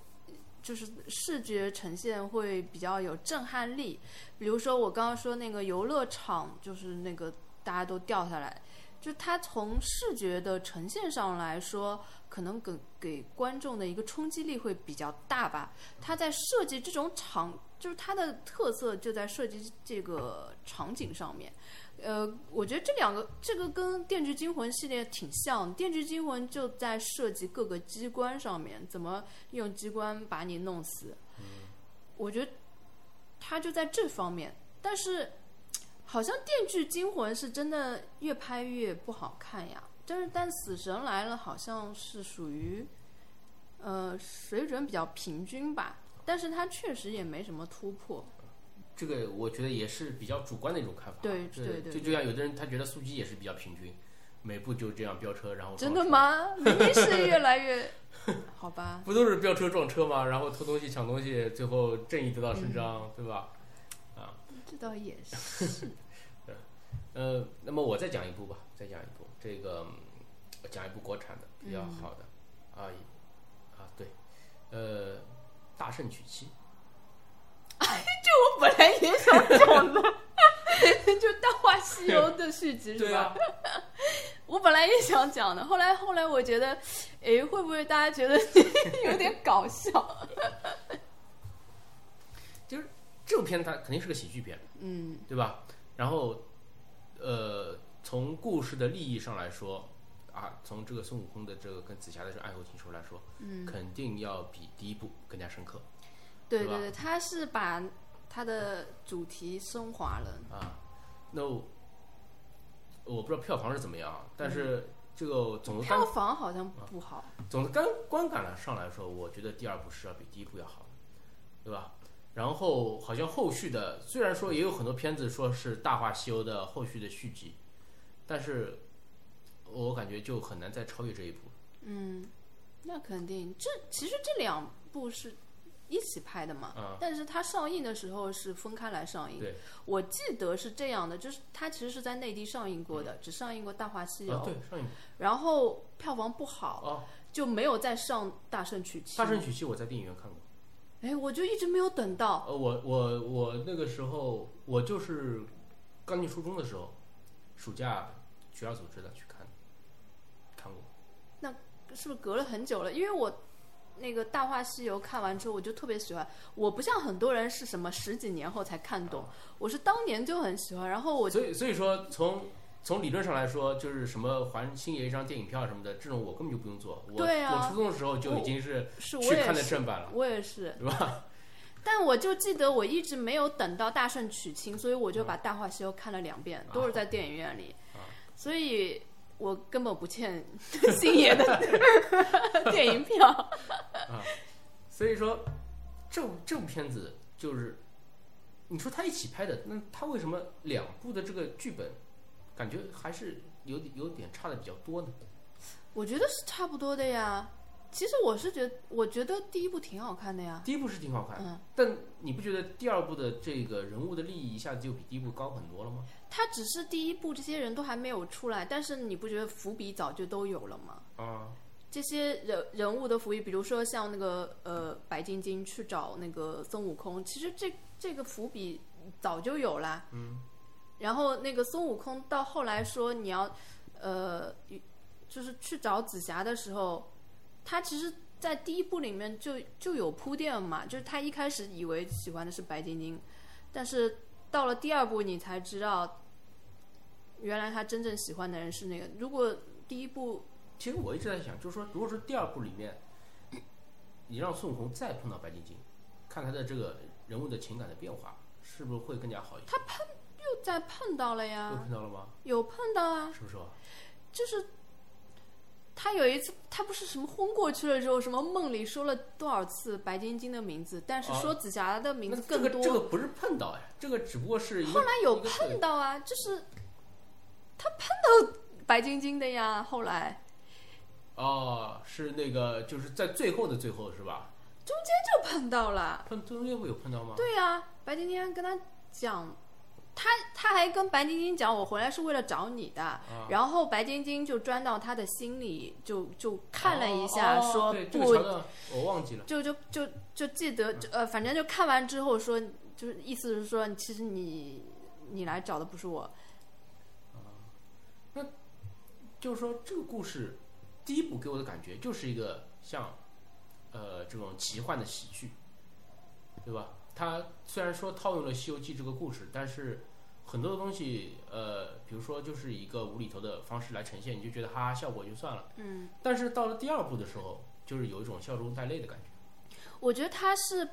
就是视觉呈现会比较有震撼力，比如说我刚刚说那个游乐场，就是那个大家都掉下来，就它从视觉的呈现上来说，可能给给观众的一个冲击力会比较大吧。它在设计这种场，就是它的特色就在设计这个场景上面。呃，我觉得这两个这个跟《电锯惊魂》系列挺像，《电锯惊魂》就在设计各个机关上面，怎么用机关把你弄死。我觉得它就在这方面，但是好像《电锯惊魂》是真的越拍越不好看呀。但是但《死神来了》好像是属于呃水准比较平均吧，但是它确实也没什么突破。这个我觉得也是比较主观的一种看法。对是对对就就像有的人他觉得速激也是比较平均，每部就这样飙车，然后真？的吗？明明是越来越，(laughs) 好吧。不都是飙车撞车吗？然后偷东西抢东西，最后正义得到伸嗯张，对吧？这倒也是。(laughs) 呃，那么我再讲一部吧，再讲一部，这个嗯讲一部国产的比较好的、啊啊对，呃，大圣娶妻 (laughs) 这。我本来也想讲的，就《大话西游》的续集是吧？(laughs) 我本来也想讲的，后来后来我觉得，哎，会不会大家觉得有点搞笑？(laughs) 就是这部片它肯定是个喜剧片，嗯，对吧？然后，呃，从故事的利益上来说，啊，从这个孙悟空的这个跟紫霞的这个爱恨情仇来说，嗯，肯定要比第一部更加深刻对对对对，他是把他的主题升华了。啊。那我我不知道票房是怎么样啊，但是这个总的票房好像不好，总的观观感上来说，我觉得第二部是要比第一部要好的，对吧？然后好像后续的，虽然说也有很多片子说是《大话西游》的后续的续集，但是我感觉就很难再超越这一部。嗯，那肯定。这其实这两部是一起拍的嘛，嗯但是它上映的时候是分开来上映。对，我记得是这样的，就是它其实是在内地上映过的，只上映过《大话西游》啊，对，上一部然后票房不好，哦，就没有再上《大圣娶《妻》。大圣娶妻》我在电影院看过。哎，我就一直没有等到。呃，我我我那个时候我就是刚进初中的时候，暑假学校组织的去看，看过。那是不是隔了很久了？因为我那个《大话西游》看完之后，我就特别喜欢。我不像很多人是什么十几年后才看懂，我是当年就很喜欢。然后我所以所以说从从理论上来说，就是什么还星爷一张电影票什么的，这种我根本就不用做。我对啊我初中的时候就已经是去看的，正版了，我也是。对吧？(laughs) 但我就记得我一直没有等到《大圣娶亲》，所以我就把《大话西游》看了两遍，都是在电影院里。所以我根本不欠 (laughs) 星爷的 (laughs) 电影票。啊所以说这部这部片子就是你说他一起拍的，那他为什么两部的这个剧本感觉还是有点有点差的比较多呢。我觉得是差不多的呀。其实我是觉得，我觉得第一部挺好看的呀。第一部是挺好看，嗯，但你不觉得第二部的这个人物的利益一下子就比第一部高很多了吗？他只是第一部这些人都还没有出来，但是你不觉得伏笔早就都有了吗？啊，这些人人物的伏笔，比如说像那个呃白晶晶去找那个孙悟空，其实这这个伏笔早就有啦。嗯。然后那个孙悟空到后来说你要呃，就是去找紫霞的时候，他其实，在第一部里面就就有铺垫嘛，就是他一开始以为喜欢的是白晶晶，但是到了第二部你才知道，原来他真正喜欢的人是那个。如果第一部其实我一直在想，就是说，如果说第二部里面，你让孙悟空再碰到白晶晶，看他的这个人物的情感的变化，是不是会更加好一点？他碰又再碰到了呀又，碰到了吗？有碰到啊，什么时候？就是他有一次，他不是什么昏过去了之后，什么梦里说了多少次白晶晶的名字，但是啊说紫霞的名字更多。这个这个不是碰到呀，这个只不过是后来有碰到啊，就是他碰到白晶晶的呀。后来哦，是那个就是在最后的最后是吧？中间就碰到了，碰中间会有碰到吗？对呀、白晶晶跟他讲，他他还跟白晶晶讲，我回来是为了找你的。啊，然后白晶晶就钻到他的心里，就就看了一下，哦说对这个不我忘记了。就就就就记得，就呃，反正就看完之后说，就是意思是说，其实你你来找的不是我，那就是说这个故事第一部给我的感觉就是一个像呃这种奇幻的喜剧，对吧？它虽然说套用了《西游记》这个故事，但是很多的东西呃，比如说就是一个无厘头的方式来呈现，你就觉得哈哈效果就算了。嗯，但是到了第二部的时候，就是有一种笑中带泪的感觉。我觉得他是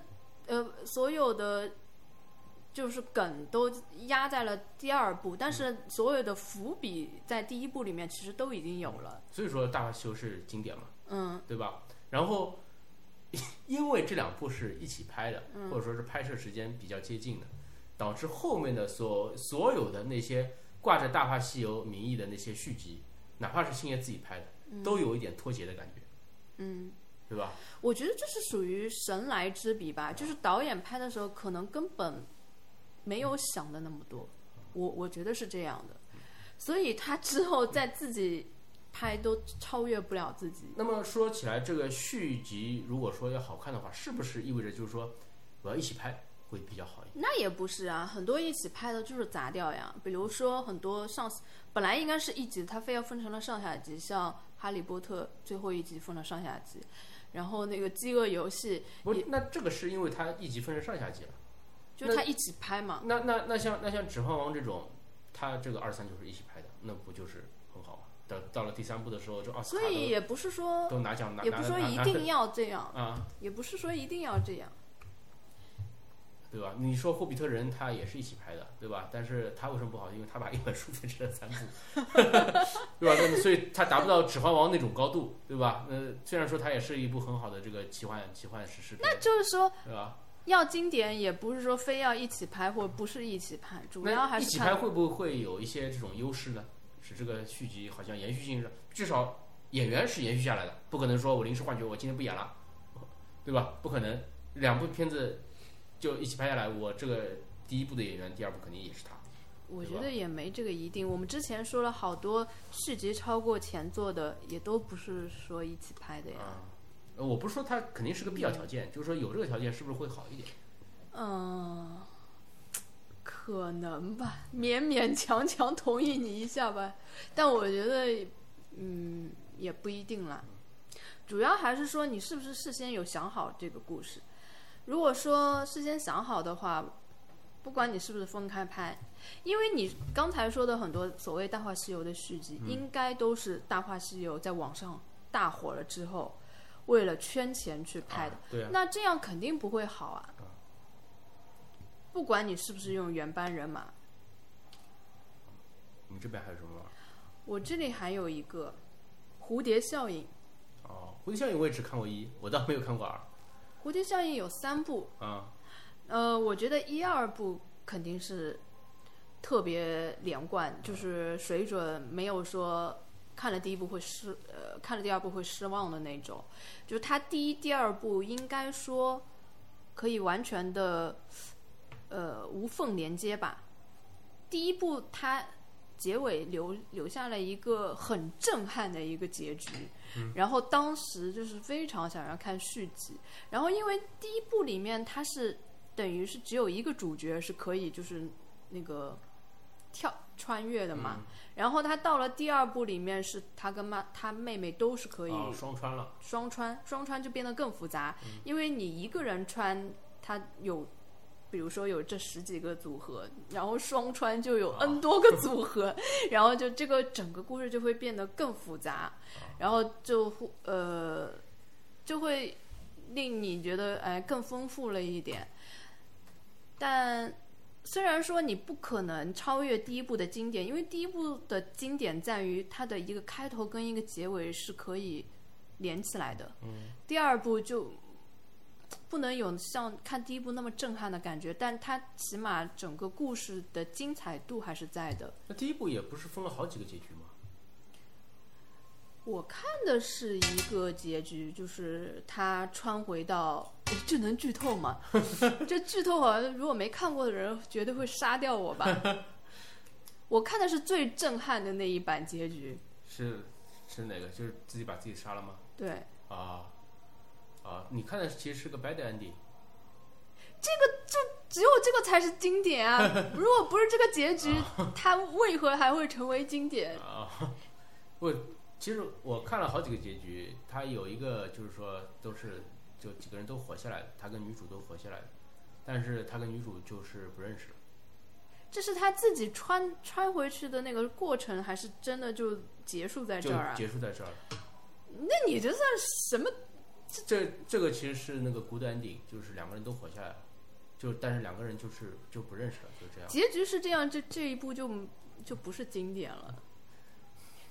呃所有的就是梗都压在了第二部，但是所有的伏笔在第一部里面其实都已经有了，所以说《大话西游》是经典嘛，嗯对吧？然后 (laughs) 因为这两部是一起拍的，或者说是拍摄时间比较接近的，导致后面的所所有的那些挂着《大话西游》名义的那些续集，哪怕是星爷自己拍的，都有一点脱节的感觉，嗯。对吧？我觉得这是属于神来之笔吧，就是导演拍的时候可能根本没有想的那么多，我我觉得是这样的，所以他之后在自己拍都超越不了自己。那么说起来，这个续集如果说要好看的话，是不是意味着就是说我要一起拍会比较好一点？那也不是啊，很多一起拍的就是砸掉呀，比如说很多上本来应该是一集，它非要分成了上下集，像《哈利波特》最后一集分了上下集，然后那个《饥饿游戏不，那这个是因为它一集分成上下集了。》就是它一起拍嘛，那那那像那像《指环王》这种，它这个二三就是一起拍的，那不就是到到了第三部的时候，就奥斯卡所以也不是说都都拿奖拿，也不是说一定要这样。啊，也不是说一定要这样。对吧？你说《霍比特人》他也是一起拍的，对吧？但是他为什么不好？因为他把一本书分成了三部，(laughs) 对吧？那所以他达不到《指环王》那种高度，对吧？那，虽然说它也是一部很好的这个奇幻奇幻史诗，那就是说，对吧？要经典也不是说非要一起拍或不是一起拍，主要还是一起拍会不会有一些这种优势呢？使这个续集好像延续性上，至少演员是延续下来的，不可能说我临时换角，我今天不演了，对吧？不可能，两部片子就一起拍下来，我这个第一部的演员，第二部肯定也是他。我觉得也没这个一定。我们之前说了好多续集超过前作的，也都不是说一起拍的呀。啊，呃我不是说它肯定是个必要条件，就是说有这个条件是不是会好一点？嗯，可能吧，(laughs) 勉勉强强同意你一下吧。但我觉得，嗯，也不一定啦。主要还是说你是不是事先有想好这个故事。如果说事先想好的话，不管你是不是分开拍，因为你刚才说的很多所谓《大话西游》的续集，应该都是《大话西游》在网上大火了之后，为了圈钱去拍的。啊对啊，那这样肯定不会好啊。不管你是不是用原班人马，你这边还有什么吗？我这里还有一个蝴蝶效应。哦，《蝴蝶效应》我也只看过一，我倒没有看过二。蝴蝶效应有三部，啊，呃，我觉得一二部肯定是特别连贯，就是水准没有说看了第一部会失呃看了第二部会失望的那种。就是它第一、第二部应该说可以完全的呃无缝连接吧。第一部它结尾留留下了一个很震撼的一个结局，然后当时就是非常想要看续集。然后因为第一部里面它是等于是只有一个主角是可以就是那个跳穿越的嘛，然后他到了第二部里面是他跟妈他妹妹都是可以啊双穿了，双穿，双穿就变得更复杂，因为你一个人穿，它有，比如说有这十几个组合，然后双穿就有 N 多个组合，(laughs) 然后就这个整个故事就会变得更复杂，然后就呃就会令你觉得哎更丰富了一点，但。虽然说你不可能超越第一部的经典，因为第一部的经典在于它的一个开头跟一个结尾是可以连起来的。嗯，第二部就不能有像看第一部那么震撼的感觉，但它起码整个故事的精彩度还是在的。那第一部也不是分了好几个结局吗？我看的是一个结局，就是他穿回到，诶这能剧透吗？(laughs) 这剧透好像如果没看过的人绝对会杀掉我吧。(laughs) 我看的是最震撼的那一版结局，是是哪个？就是自己把自己杀了吗？对，啊啊！你看的其实是个 bad ending，这个就只有这个才是经典啊！(laughs) 如果不是这个结局，它为何还会成为经典？啊，我其实我看了好几个结局，它有一个就是说都是就几个人都活下来了，他跟女主都活下来了，但是他跟女主就是不认识了。这是他自己穿穿回去的那个过程，还是真的就结束在这儿啊？结束在这儿了。那你这算什么？这这个其实是那个 good ending，就是两个人都活下来了，就但是两个人就是就不认识了，就这样。结局是这样，这这一部就就不是经典了。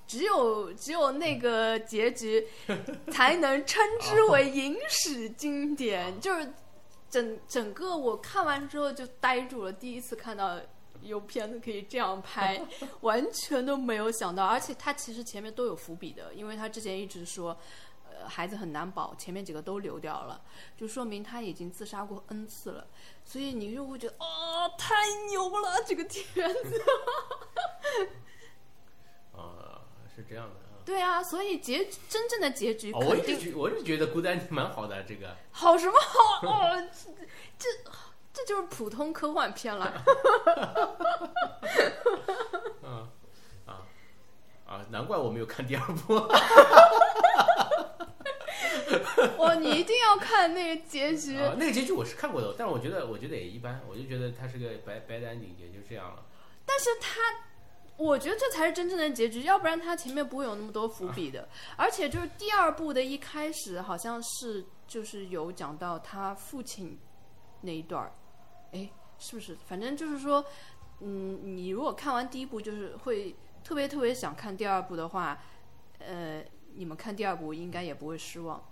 只有只有那个结局 (laughs) 才能称之为影史经典，就是整整个我看完之后就呆住了，第一次看到有片子可以这样拍，(laughs) 完全都没有想到，而且他其实前面都有伏笔的，因为他之前一直说。呃，孩子很难保，前面几个都流掉了，就说明他已经自杀过 N 次了，所以你就会觉得，哦，太牛了，这个帖子。(laughs) 啊、是这样的啊。对啊，所以结真正的结局哦，我肯定一直觉我是觉得 good ending 蛮好的，这个好什么好哦，这这这就是普通科幻片了。(laughs) 啊啊，难怪我没有看第二部。(laughs) (laughs) 哇，你一定要看那个结局。啊，那个结局我是看过的，但是我觉得我觉得也一般，我就觉得它是个 bad bad ending，也就这样了。但是他，我觉得这才是真正的结局，要不然他前面不会有那么多伏笔的。而且就是第二部的一开始，好像是就是有讲到他父亲那一段儿，哎，是不是？反正就是说，嗯，你如果看完第一部，就是会特别特别想看第二部的话，呃，你们看第二部应该也不会失望。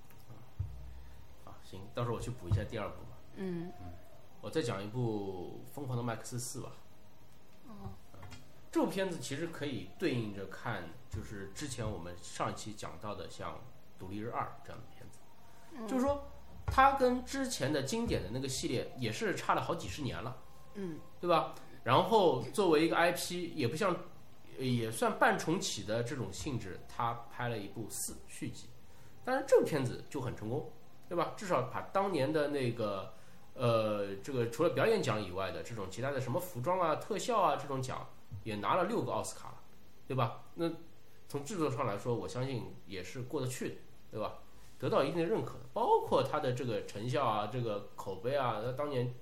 啊，行，到时候我去补一下第二部吧。嗯，我再讲一部《疯狂的麦克斯四》吧。哦。这部片子其实可以对应着看，就是之前我们上一期讲到的像《独立日二》这样的片子，就是说它跟之前的经典的那个系列也是差了好几十年了。嗯，对吧？然后作为一个 IP，也不像，呃也算半重启的这种性质，他拍了一部四续集，但是这个片子就很成功，对吧？至少把当年的那个，呃，这个除了表演奖以外的这种其他的什么服装啊、特效啊这种奖，也拿了六个奥斯卡了，对吧？那从制作上来说，我相信也是过得去的，对吧？得到一定的认可的，包括它的这个成效啊、这个口碑啊，它当年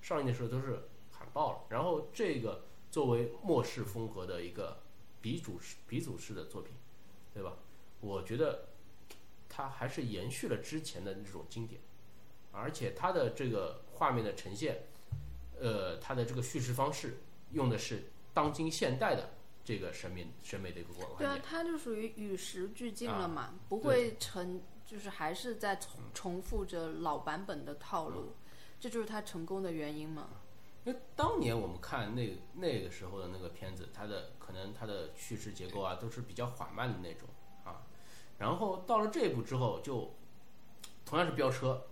上映的时候都是喊爆了。然后这个作为末世风格的一个鼻祖式鼻祖式的作品，对吧？我觉得它还是延续了之前的那种经典，而且它的这个画面的呈现，呃，它的这个叙事方式用的是当今现代的这个审美审美的一个观对啊，。它就属于与时俱进啊了嘛，不会成，就是还是在重重复着老版本的套路，这就是它成功的原因嘛。因为当年我们看那那个时候的那个片子，它的可能它的叙事结构啊都是比较缓慢的那种啊，然后到了这一步之后，就同样是飙车，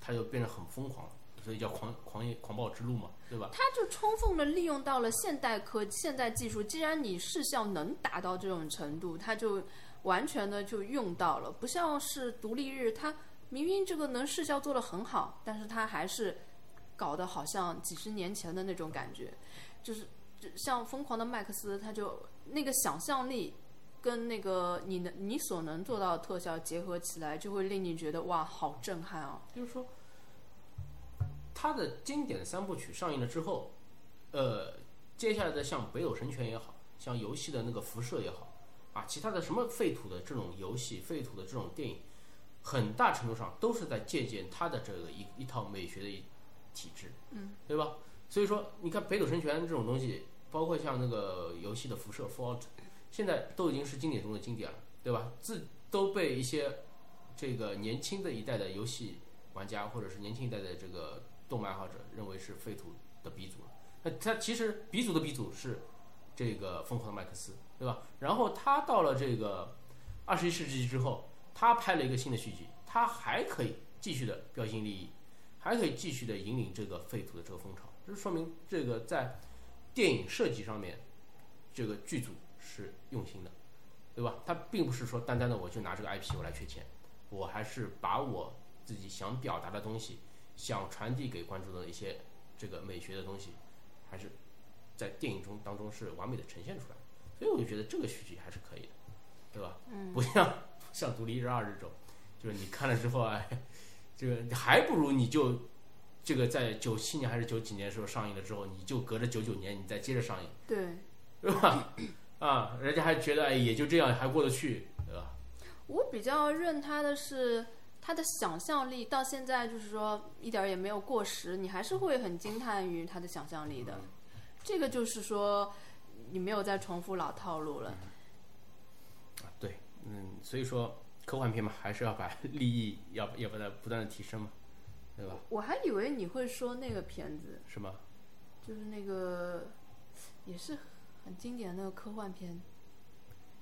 它就变得很疯狂，所以叫狂狂野狂暴之路嘛，对吧？它就充分的利用到了现代科现代技术。既然你视效能达到这种程度，它就完全的就用到了，不像是独立日，它明明这个能视效做得很好，但是它还是搞得好像几十年前的那种感觉，就是就像疯狂的麦克斯，他就那个想象力。跟那个你能你所能做到的特效结合起来，就会令你觉得哇，好震撼啊！就是说，他的经典的三部曲上映了之后，呃，接下来的像《北斗神拳》也好像游戏的那个辐射也好，啊，其他的什么废土的这种游戏、废土的这种电影，很大程度上都是在借鉴他的这个一一套美学的一体制，嗯，对吧？所以说，你看《北斗神拳》这种东西，包括像那个游戏的辐射 （Fallout），现在都已经是经典中的经典了，对吧？自都被一些这个年轻的一代的游戏玩家，或者是年轻一代的这个动漫爱好者认为是废土的鼻祖了。那他其实鼻祖的鼻祖是这个疯狂的麦克斯，对吧？然后他到了这个二十一世纪之后，他拍了一个新的续集，他还可以继续的标新立异，还可以继续的引领这个废土的这个风潮。这说明这个在电影设计上面，这个剧组是用心的，对吧？他并不是说单单的我就拿这个 IP 我来缺钱，我还是把我自己想表达的东西，想传递给观众的一些这个美学的东西，还是在电影中当中是完美的呈现出来。所以我就觉得这个续集还是可以的，对吧？嗯，不像像《独立日二》这种，就是你看了之后，哎，这个还不如你就这个在九七年还是九几年的时候上映了之后，你就隔着九九年你再接着上映，对。对吧？(laughs) 啊，人家还觉得哎也就这样还过得去，对吧？我比较认他的是他的想象力，到现在就是说一点儿也没有过时，你还是会很惊叹于他的想象力的。这个就是说你没有再重复老套路了。啊，对，嗯，所以说科幻片嘛，还是要把利益要要把它不断的提升嘛，对吧？我还以为你会说那个片子，是吗？就是那个也是很经典的那个科幻片《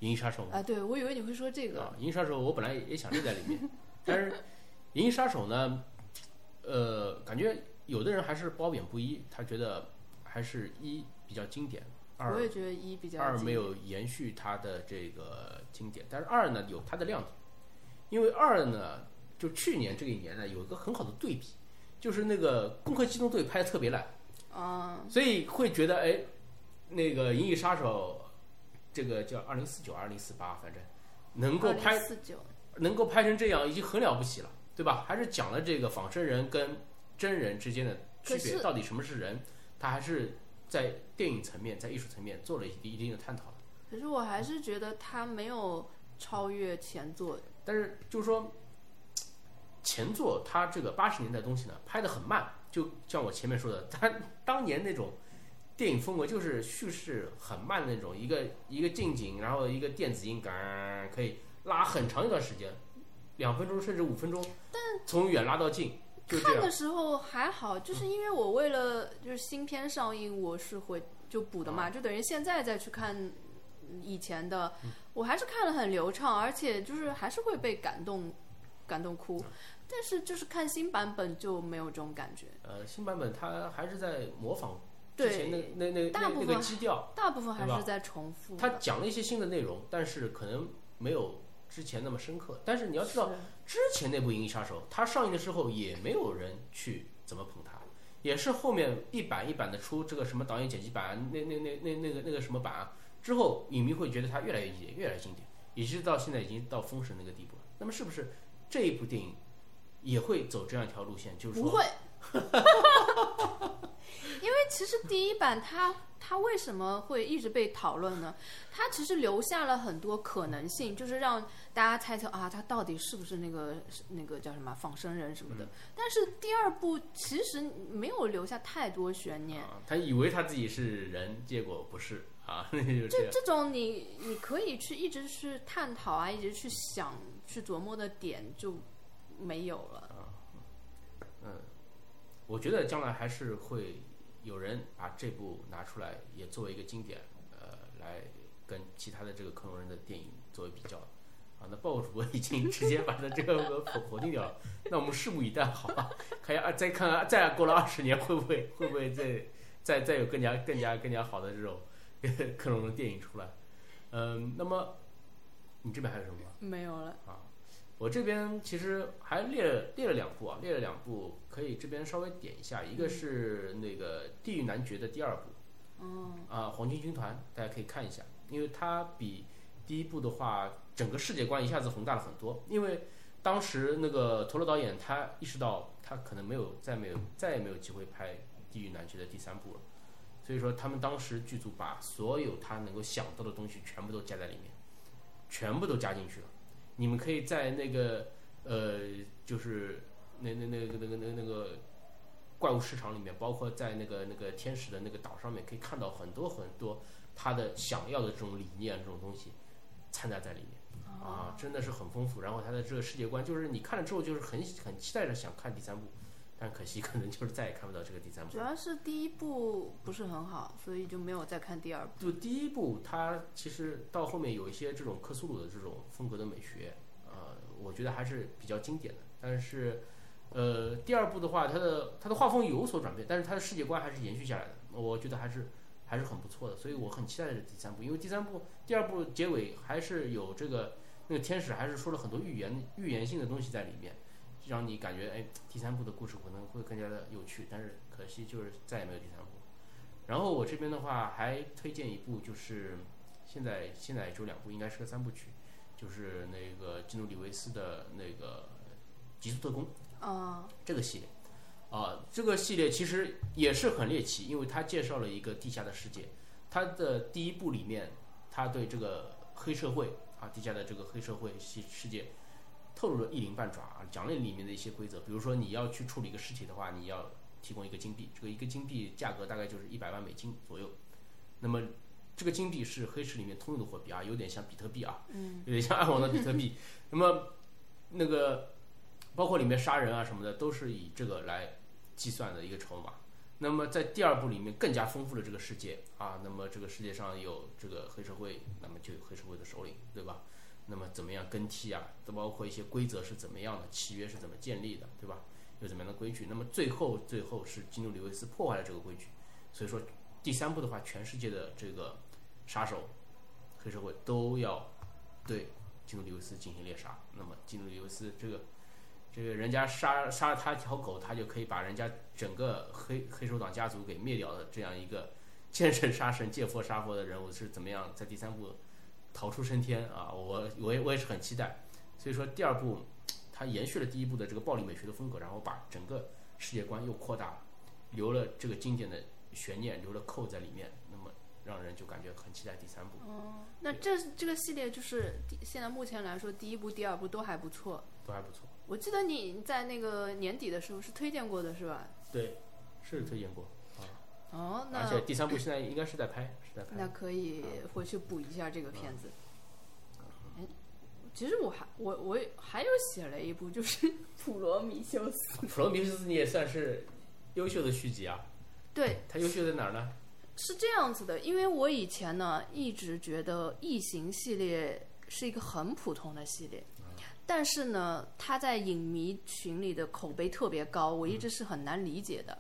银翼杀手》啊，对我以为你会说这个。啊，《银翼杀手》我本来也想列在里面，(laughs) 但是《银翼杀手》呢，呃，感觉有的人还是褒贬不一，他觉得还是一比较经典，二我也觉得一比较二没有延续它的这个经典，但是二呢有它的亮点，因为二呢就去年这一年呢有一个很好的对比，就是那个《攻壳机动队》拍的特别烂，啊，所以会觉得哎，那个《银翼杀手》这个叫二零四九、二零四八，反正能够拍能够拍成这样已经很了不起了，对吧？还是讲了这个仿生人跟真人之间的区别，到底什么是人，他还是在电影层面、在艺术层面做了一一定的探讨的。可是我还是觉得他没有超越前作。但是就是说，前作它这个八十年代东西呢，拍的很慢，就像我前面说的，他当年那种电影风格就是叙事很慢的那种，一个一个近景，然后一个电子音，嘎可以拉很长一段时间，两分钟甚至五分钟，但从远拉到近，看的。时候还好，就是因为我为了就是新片上映，我是会就补的嘛，就等于现在再去看以前的，我还是看了很流畅，而且就是还是会被感动感动哭。但是就是看新版本就没有这种感觉，呃，新版本它还是在模仿之前那，那那那个基调，大部分还是在重复他。讲了一些新的内容，但是可能没有之前那么深刻。但是你要知道，之前那部《银翼杀手》，它上映的时候也没有人去怎么捧它，也是后面一版一版的出这个什么导演剪辑版，那那那那那个那个什么版啊，之后影迷会觉得它越来越经典，越来越经典，以至到现在已经到封神那个地步了。那么是不是这一部电影也会走这样一条路线？就是说，不会，(laughs) 因为其实第一版它它为什么会一直被讨论呢？它其实留下了很多可能性，就是让大家猜测啊，它到底是不是那个那个叫什么仿生人什么的。但是第二部其实没有留下太多悬念。啊，他以为他自己是人，结果不是啊，(laughs) 就这。这这种你你可以去一直去探讨啊，一直去想去琢磨的点就没有了。嗯我觉得将来还是会有人把这部拿出来也作为一个经典，呃，来跟其他的这个克隆人的电影作为比较。啊，那鲍主播已经直接把他这个否否定掉了。那我们拭目以待，好吧？看下再看看，再过了二十年，会不会会不会再再再有更加更加更加好的这种 (laughs) 克隆的电影出来？嗯，那么你这边还有什么？没有了啊。我这边其实还列了列了两部啊，列了两部，可以这边稍微点一下。一个是那个《地狱男爵》的第二部，嗯，啊，黄金军团，大家可以看一下，因为它比第一部的话，整个世界观一下子宏大了很多。因为当时那个陀螺导演他意识到，他可能没有再没有再也没有机会拍《地狱男爵》的第三部了，所以说他们当时剧组把所有他能够想到的东西全部都加在里面，全部都加进去了。你们可以在那个呃，就是那那那个那个那个那个怪物市场里面，包括在那个那个天使的那个岛上面，可以看到很多很多他的想要的这种理念这种东西掺杂在里面。啊，真的是很丰富。然后他的这个世界观，就是你看了之后就是很很期待着想看第三部，但可惜可能就是再也看不到这个第三部。主要是第一部不是很好，所以就没有再看第二部。就第一部，它其实到后面有一些这种克苏鲁的这种风格的美学，呃，我觉得还是比较经典的。但是，呃，第二部的话，它的它的画风有所转变，但是它的世界观还是延续下来的，我觉得还是还是很不错的。所以我很期待这第三部，因为第三部第二部结尾还是有这个那个天使还是说了很多预言预言性的东西在里面，让你感觉哎，第三部的故事可能会更加的有趣。但是可惜就是再也没有第三部。然后我这边的话还推荐一部，就是现在现在也就两部，应该是个三部曲，就是那个基努里维斯的那个《极速特工》啊，这个系列。啊，这个系列其实也是很猎奇，因为它介绍了一个地下的世界。它的第一部里面，它对这个黑社会啊，地下的这个黑社会世世界透露了一鳞半爪啊，讲了里面的一些规则。比如说，你要去处理一个尸体的话，你要提供一个金币，这个一个金币价格大概就是一百万美金左右。那么这个金币是黑市里面通用的货币啊，有点像比特币啊，嗯，有点像暗网的比特币。那么那个包括里面杀人啊什么的，都是以这个来计算的一个筹码。那么在第二部里面更加丰富了这个世界啊，那么这个世界上有这个黑社会，那么就有黑社会的首领，对吧？那么怎么样更替啊？都包括一些规则是怎么样的，契约是怎么建立的，对吧？有怎么样的规矩？那么最后最后是基努里维斯破坏了这个规矩，所以说第三部的话，全世界的这个杀手、黑社会都要对基努里维斯进行猎杀。那么基努里维斯这个这个人家杀杀了他一条狗，他就可以把人家整个黑黑手党家族给灭掉的这样一个见神杀神、见佛杀佛的人物是怎么样在第三部逃出升天啊？我我也我也是很期待。所以说第二部。它延续了第一部的这个暴力美学的风格，然后把整个世界观又扩大了，留了这个经典的悬念，留了扣在里面，那么让人就感觉很期待第三部。哦，那这这个系列就是现在目前来说，第一部、第二部都还不错，都还不错。我记得你在那个年底的时候是推荐过的，是吧？对，是推荐过啊。哦，那而且第三部现在应该是在拍，是在拍。那可以回去补一下这个片子。哎其实我还我我还有写了一部，就是《普罗米修斯》。(laughs) 普罗米修斯你也算是优秀的续集啊。对。它优秀在哪儿呢？是这样子的，因为我以前呢一直觉得《异形》系列是一个很普通的系列，但是呢，它在影迷群里的口碑特别高，我一直是很难理解的。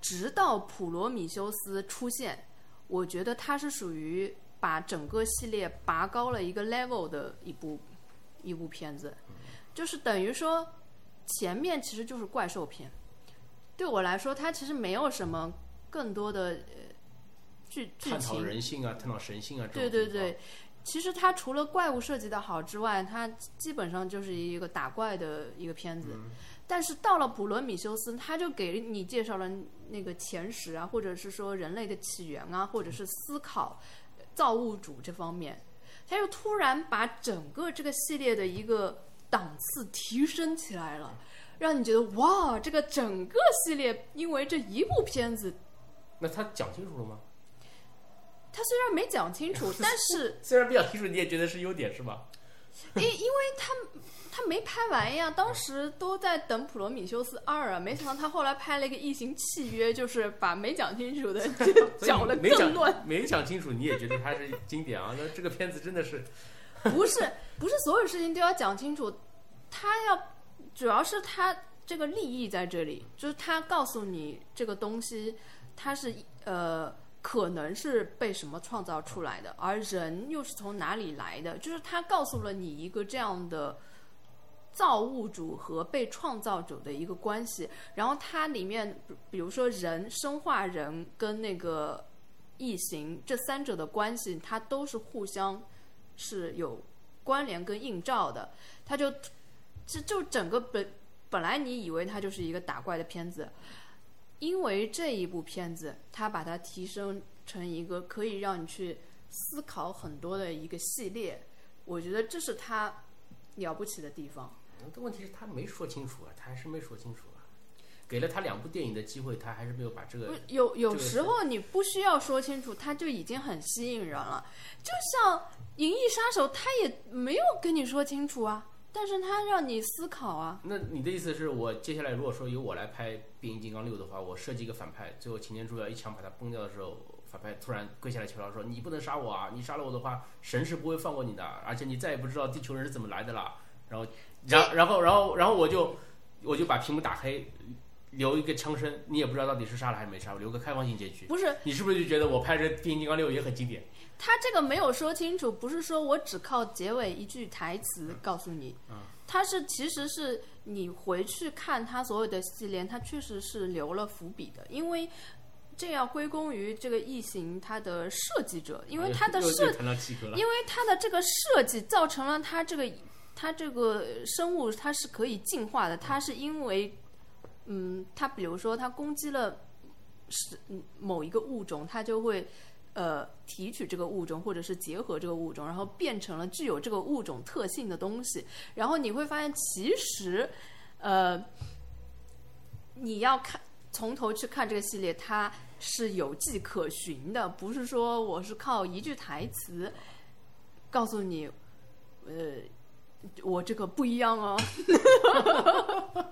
直到《普罗米修斯》出现，我觉得它是属于把整个系列拔高了一个 level 的一部。一部片子，就是等于说，前面其实就是怪兽片。对我来说，它其实没有什么更多的呃剧剧情。探讨人性啊，探讨神性啊。对对对，其实它除了怪物设计的好之外，它基本上就是一个打怪的一个片子。但是到了普罗米修斯，他就给你介绍了那个前史啊，或者是说人类的起源啊，或者是思考造物主这方面。他又突然把整个这个系列的一个档次提升起来了，让你觉得哇，这个整个系列因为这一部片子，那他讲清楚了吗？他虽然没讲清楚，(laughs) 但是 (laughs) 虽然没讲清楚，你也觉得是优点是吧？因因为他他没拍完呀，当时都在等《普罗米修斯二》啊，没想到他后来拍了一个《异形契约》，就是把没讲清楚的 (laughs) 讲了没更乱。讲没讲清楚，你也觉得它是经典啊？那这个片子真的是，不是不是所有事情都要讲清楚，他要主要是他这个利益在这里，就是他告诉你这个东西它是呃可能是被什么创造出来的，而人又是从哪里来的，就是他告诉了你一个这样的。造物主和被创造者的一个关系，然后它里面，比比如说人生化人跟那个异形这三者的关系，它都是互相是有关联跟映照的。它就这就整个本本来你以为它就是一个打怪的片子，因为这一部片子，它把它提升成一个可以让你去思考很多的一个系列，我觉得这是他了不起的地方。问题是他没说清楚啊，他还是没说清楚啊。给了他两部电影的机会，他还是没有把这个。有有时候你不需要说清楚，他就已经很吸引人了。就像《银翼杀手》，他也没有跟你说清楚啊，但是他让你思考啊。那你的意思是我接下来如果说由我来拍《变形金刚六》的话，我设计一个反派，最后擎天柱要一枪把他崩掉的时候，反派突然跪下来求饶说：“你不能杀我啊！你杀了我的话，神是不会放过你的，而且你再也不知道地球人是怎么来的了。”然后。然然后然后然后我就我就把屏幕打黑，留一个枪声，你也不知道到底是杀了还是没杀，留个开放性结局。不是，你是不是就觉得我拍这《变形金刚六》也很经典？他这个没有说清楚，不是说我只靠结尾一句台词告诉你，他是其实是你回去看他所有的系列，他确实是留了伏笔的，因为这要归功于这个异形它的设计者，因为它的设，因为它的这个设计造成了它这个。它这个生物它是可以进化的，它是因为，嗯，它比如说它攻击了是某一个物种，它就会呃提取这个物种或者是结合这个物种，然后变成了具有这个物种特性的东西。然后你会发现，其实呃你要看从头去看这个系列，它是有迹可循的，不是说我是靠一句台词告诉你，呃。我这个不一样哦。(laughs)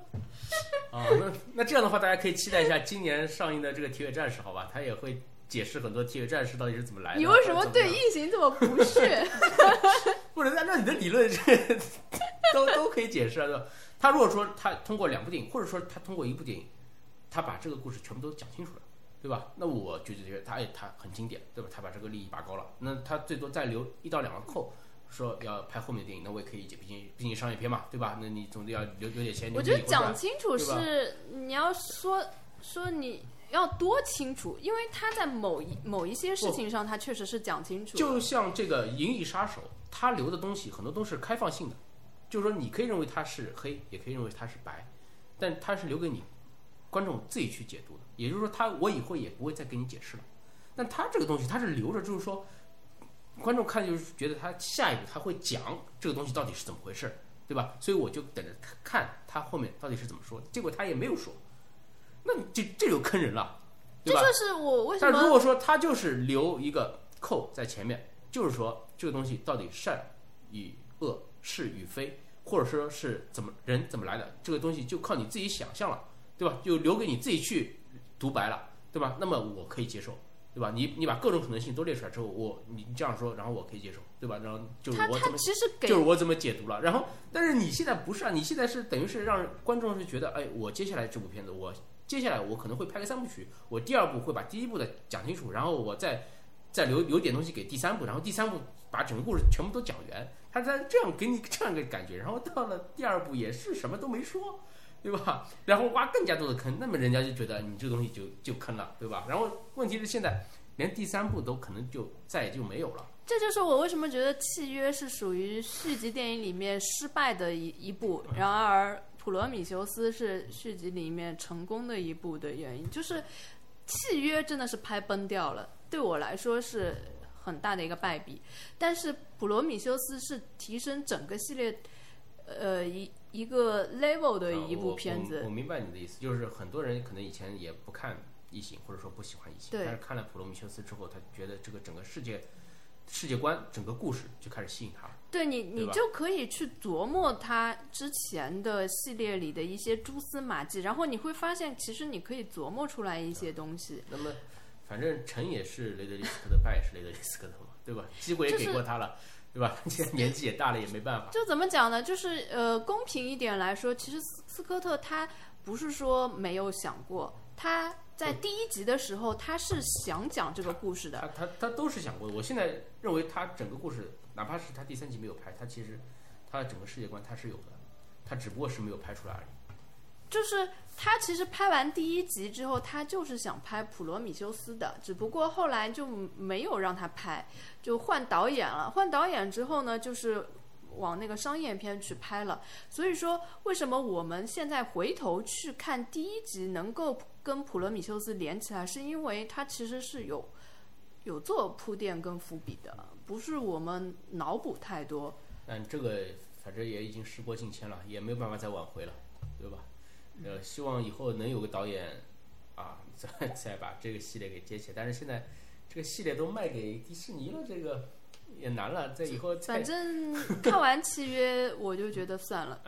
啊，那那这样的话，大家可以期待一下今年上映的这个《铁血战士》，好吧？他也会解释很多《铁血战士》到底是怎么来的。你为什么对异形这么不屑？(laughs) 不能按照你的理论，这都都可以解释啊。他如果说他通过两部电影，或者说他通过一部电影，他把这个故事全部都讲清楚了，对吧？那我就觉得他哎，他很经典，对吧？他把这个利益拔高了，那他最多再留一到两个扣。说要拍后面的电影，那我也可以理解，毕竟毕竟商业片嘛，对吧？那你总得要留留点钱。我觉得讲清楚是你要说说你要多清楚，因为他在某一某一些事情上，他确实是讲清楚。就像这个《银翼杀手》，他留的东西很多都是开放性的，就是说你可以认为它是黑，也可以认为它是白，但他是留给你观众自己去解读的。也就是说，他我以后也不会再给你解释了。但他这个东西，他是留着，就是说。观众看就是觉得他下一步他会讲这个东西到底是怎么回事，对吧？所以我就等着看他后面到底是怎么说。结果他也没有说，那这这就坑人了，对吧？这就是我为什么。但如果说他就是留一个扣在前面，就是说这个东西到底善与恶、是与非，或者说是怎么人怎么来的，这个东西就靠你自己想象了，对吧？就留给你自己去独白了，对吧？那么我可以接受。对吧？你你把各种可能性都列出来之后，我你这样说，然后我可以接受，对吧？然后就是我怎么就是我怎么解读了。然后，但是你现在不是啊，你现在是等于是让观众是觉得，哎，我接下来这部片子，我接下来我可能会拍个三部曲，我第二部会把第一部的讲清楚，然后我再再留留点东西给第三部，然后第三部把整个故事全部都讲圆。他在这样给你 (laughs) 这样一个感觉，然后到了第二部也是什么都没说。对吧？(laughs) 然后挖更加多的坑，那么人家就觉得你这个东西就就坑了，对吧？然后问题是现在连第三部都可能就再也就没有了。这就是我为什么觉得《契约》是属于续集电影里面失败的一一部，然而《普罗米修斯》是续集里面成功的一部的原因。就是《契约》真的是拍崩掉了，对我来说是很大的一个败笔。但是《普罗米修斯》是提升整个系列，呃一。一个 level 的一部片子，我明白你的意思，就是很多人可能以前也不看异形，或者说不喜欢异形，但是看了《普罗米修斯》之后，他觉得这个整个世界世界观、整个故事就开始吸引他。对你，你就可以去琢磨他之前的系列里的一些蛛丝马迹，然后你会发现，其实你可以琢磨出来一些东西。那么，反正成也是雷德利·斯科特，败也是雷德利·斯科特嘛，对吧？机会也给过他了，对吧？(laughs) 现在年纪也大了，也没办法。就怎么讲呢？就是呃，公平一点来说，其实斯斯科特他不是说没有想过，他在第一集的时候他是想讲这个故事的。他他他都是想过的。我现在认为他整个故事。哪怕是他第三集没有拍，他其实他的整个世界观他是有的，他只不过是没有拍出来而已。就是他其实拍完第一集之后，他就是想拍普罗米修斯的，只不过后来就没有让他拍，就换导演了。换导演之后呢，就是往那个商业片去拍了。所以说，为什么我们现在回头去看第一集能够跟普罗米修斯连起来，是因为他其实是有有做铺垫跟伏笔的。不是我们脑补太多，但这个反正也已经时过境迁了，也没有办法再挽回了，对吧？呃，希望以后能有个导演啊，再 (laughs) 再把这个系列给接起来。但是现在这个系列都卖给迪士尼了，这个也难了。在以后，反正看完契约，我就觉得算了。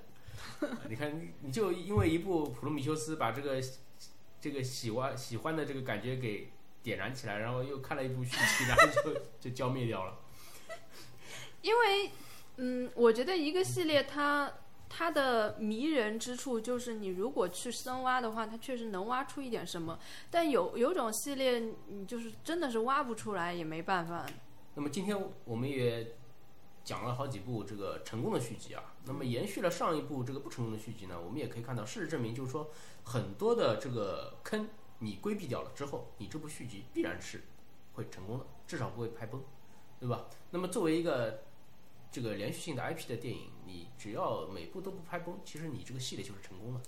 (laughs) 你看，你就因为一部《普罗米修斯》，把这个这个喜欢喜欢的这个感觉给。点燃起来，然后又看了一部续集，然后就就浇灭掉了。(laughs) 因为，嗯，我觉得一个系列它它的迷人之处就是，你如果去深挖的话，它确实能挖出一点什么。但有有种系列，你就是真的是挖不出来，也没办法。那么今天我们也讲了好几部这个成功的续集啊。那么延续了上一部这个不成功的续集呢，我们也可以看到，事实证明就是说很多的这个坑。你规避掉了之后，你这部续集必然是会成功的，至少不会拍崩，对吧？那么作为一个这个连续性的 IP 的电影，你只要每部都不拍崩，其实你这个系列就是成功的，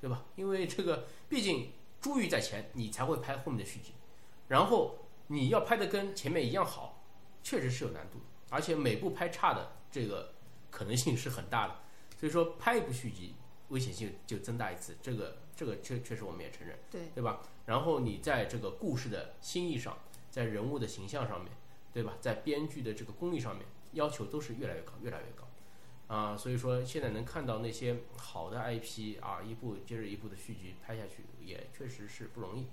对吧？因为这个毕竟珠玉在前，你才会拍后面的续集。然后你要拍的跟前面一样好，确实是有难度，而且每部拍差的这个可能性是很大的。所以说拍一部续集危险性就增大一次，这个。这个确确实我们也承认，对对吧？然后你在这个故事的心意上，在人物的形象上面，对吧？在编剧的这个功力上面，要求都是越来越高，越来越高，啊，所以说现在能看到那些好的 IP 啊，一部接着一部的续集拍下去，也确实是不容易，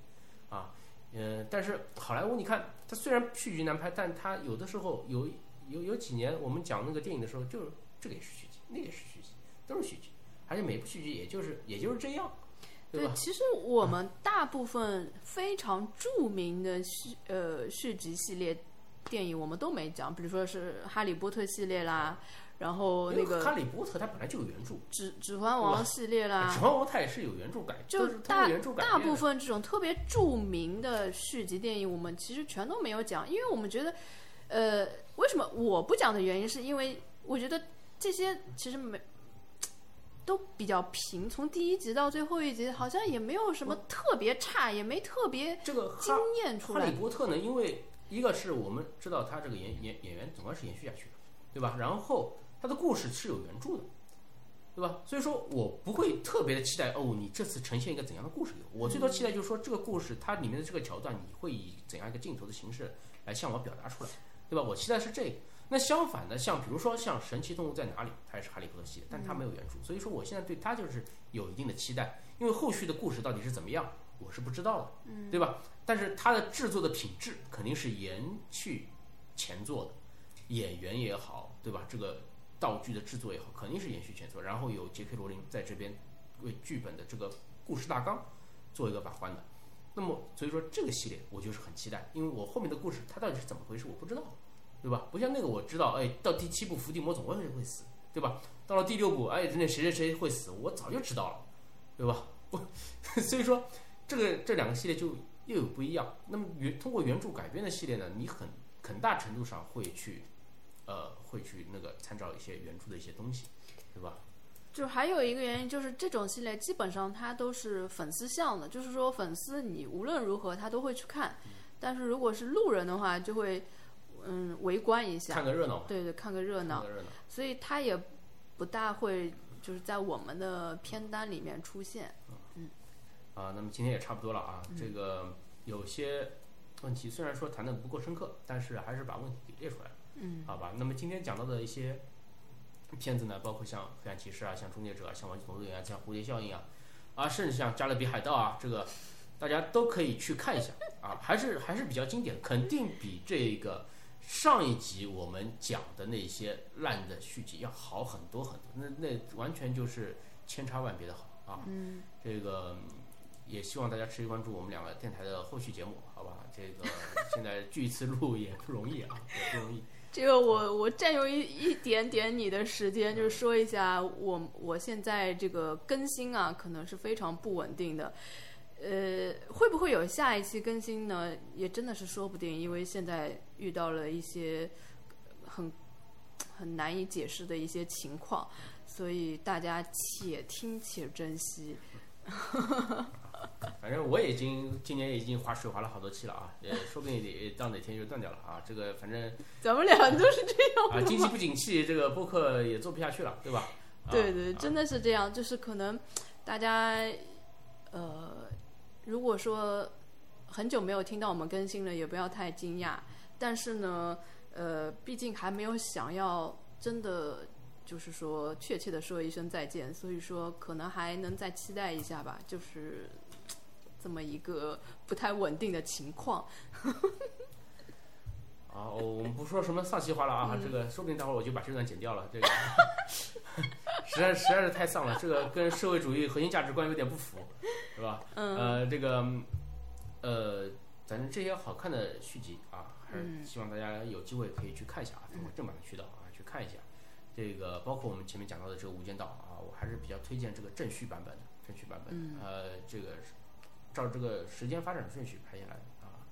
啊，嗯，但是好莱坞你看，它虽然续集难拍，但它有的时候有有有几年我们讲那个电影的时候，就是这个也是续集，那个也是续集，都是续集，而且每部续集也就是也就是这样。对，其实我们大部分非常著名的续呃续集系列电影，我们都没讲，比如说是《哈利波特》系列啦，然后那个《哈利波特》它本来就有原著，《指指环王》系列啦，《指环王》它也是有原著改，就大大部分这种特别著名的续集电影，我们其实全都没有讲，因为我们觉得，呃，为什么我不讲的原因，是因为我觉得这些其实没。都比较平，从第一集到最后一集，好像也没有什么特别差，也没特别这个惊艳出来。哈利波特呢，因为一个是我们知道他这个演演演员总归是延续下去的，对吧？然后他的故事是有原著的，对吧？所以说我不会特别的期待哦，你这次呈现一个怎样的故事给？我最多期待就是说这个故事它里面的这个桥段，你会以怎样一个镜头的形式来向我表达出来，对吧？我期待是这个。那相反的，像比如说像《神奇动物在哪里》，它也是哈利波特系列，但它没有原著，所以说我现在对它就是有一定的期待，因为后续的故事到底是怎么样，我是不知道的，对吧？但是它的制作的品质肯定是延续前作的，演员也好，对吧？这个道具的制作也好，肯定是延续前作，然后有杰克罗琳在这边为剧本的这个故事大纲做一个把关的，那么所以说这个系列我就是很期待，因为我后面的故事它到底是怎么回事，我不知道。对吧？不像那个我知道，哎，到第七部伏地魔总会会死，对吧？到了第六部，哎，那谁谁谁会死，我早就知道了，对吧？不，(laughs) 所以说这个这两个系列就又有不一样。那么原通过原著改编的系列呢，你很很大程度上会去，呃，会去那个参照一些原著的一些东西，对吧？就还有一个原因就是这种系列基本上它都是粉丝向的，就是说粉丝你无论如何他都会去看，但是如果是路人的话就会。嗯，围观一下，看个热闹。对对，看个热闹。所以他也不大会就是在我们的片单里面出现。嗯。啊，那么今天也差不多了啊。这个有些问题虽然说谈的不够深刻，但是还是把问题给列出来了。嗯，好吧。那么今天讲到的一些片子呢，包括像《黑暗骑士》啊，像《终结者》啊，像《玩具总动员》啊，像《蝴蝶效应》啊，啊，甚至像《加勒比海盗》啊，这个大家都可以去看一下啊，还是还是比较经典，肯定比这个上一集我们讲的那些烂的续集要好很多很多，那那完全就是千差万别的好啊。嗯，这个也希望大家持续关注我们两个电台的后续节目，好吧？这个 (laughs) 现在聚一次录也不容易啊，(laughs) 也不容易。这个我我占用一一点点你的时间，就是说一下我我现在这个更新啊，可能是非常不稳定的。呃，会不会有下一期更新呢？也真的是说不定，因为现在遇到了一些很很难以解释的一些情况，所以大家且听且珍惜。(laughs) 反正我已经今年已经划水划了好多期了啊，也说不定也到哪天就断掉了啊。这个反正咱们俩都是这样啊？经济不景气，这个播客也做不下去了，对吧？啊对对，啊真的是这样，就是可能大家呃，如果说很久没有听到我们更新了，也不要太惊讶。但是呢，呃，毕竟还没有想要真的就是说确切的说一声再见，所以说可能还能再期待一下吧，就是这么一个不太稳定的情况。(laughs) 啊，我们不说什么丧气话了啊，这个说不定待会儿我就把这段剪掉了，这个 (laughs) 实在实在是太丧了，这个跟社会主义核心价值观有点不符，是吧？嗯呃，这个呃，反正这些好看的续集啊，还是嗯希望大家有机会可以去看一下啊，通过正版的渠道啊去看一下。这个包括我们前面讲到的这个《无间道》啊，我还是比较推荐这个正序版本的，正序版本。嗯呃，这个照这个时间发展顺序拍下来的啊，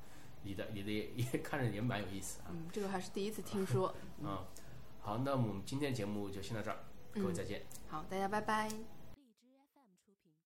你的你的也也 (laughs) 看着也蛮有意思啊。嗯，这个还是第一次听说。(laughs) 嗯，好，那么我们今天节目就先到这儿，各位嗯再见。好，大家拜拜。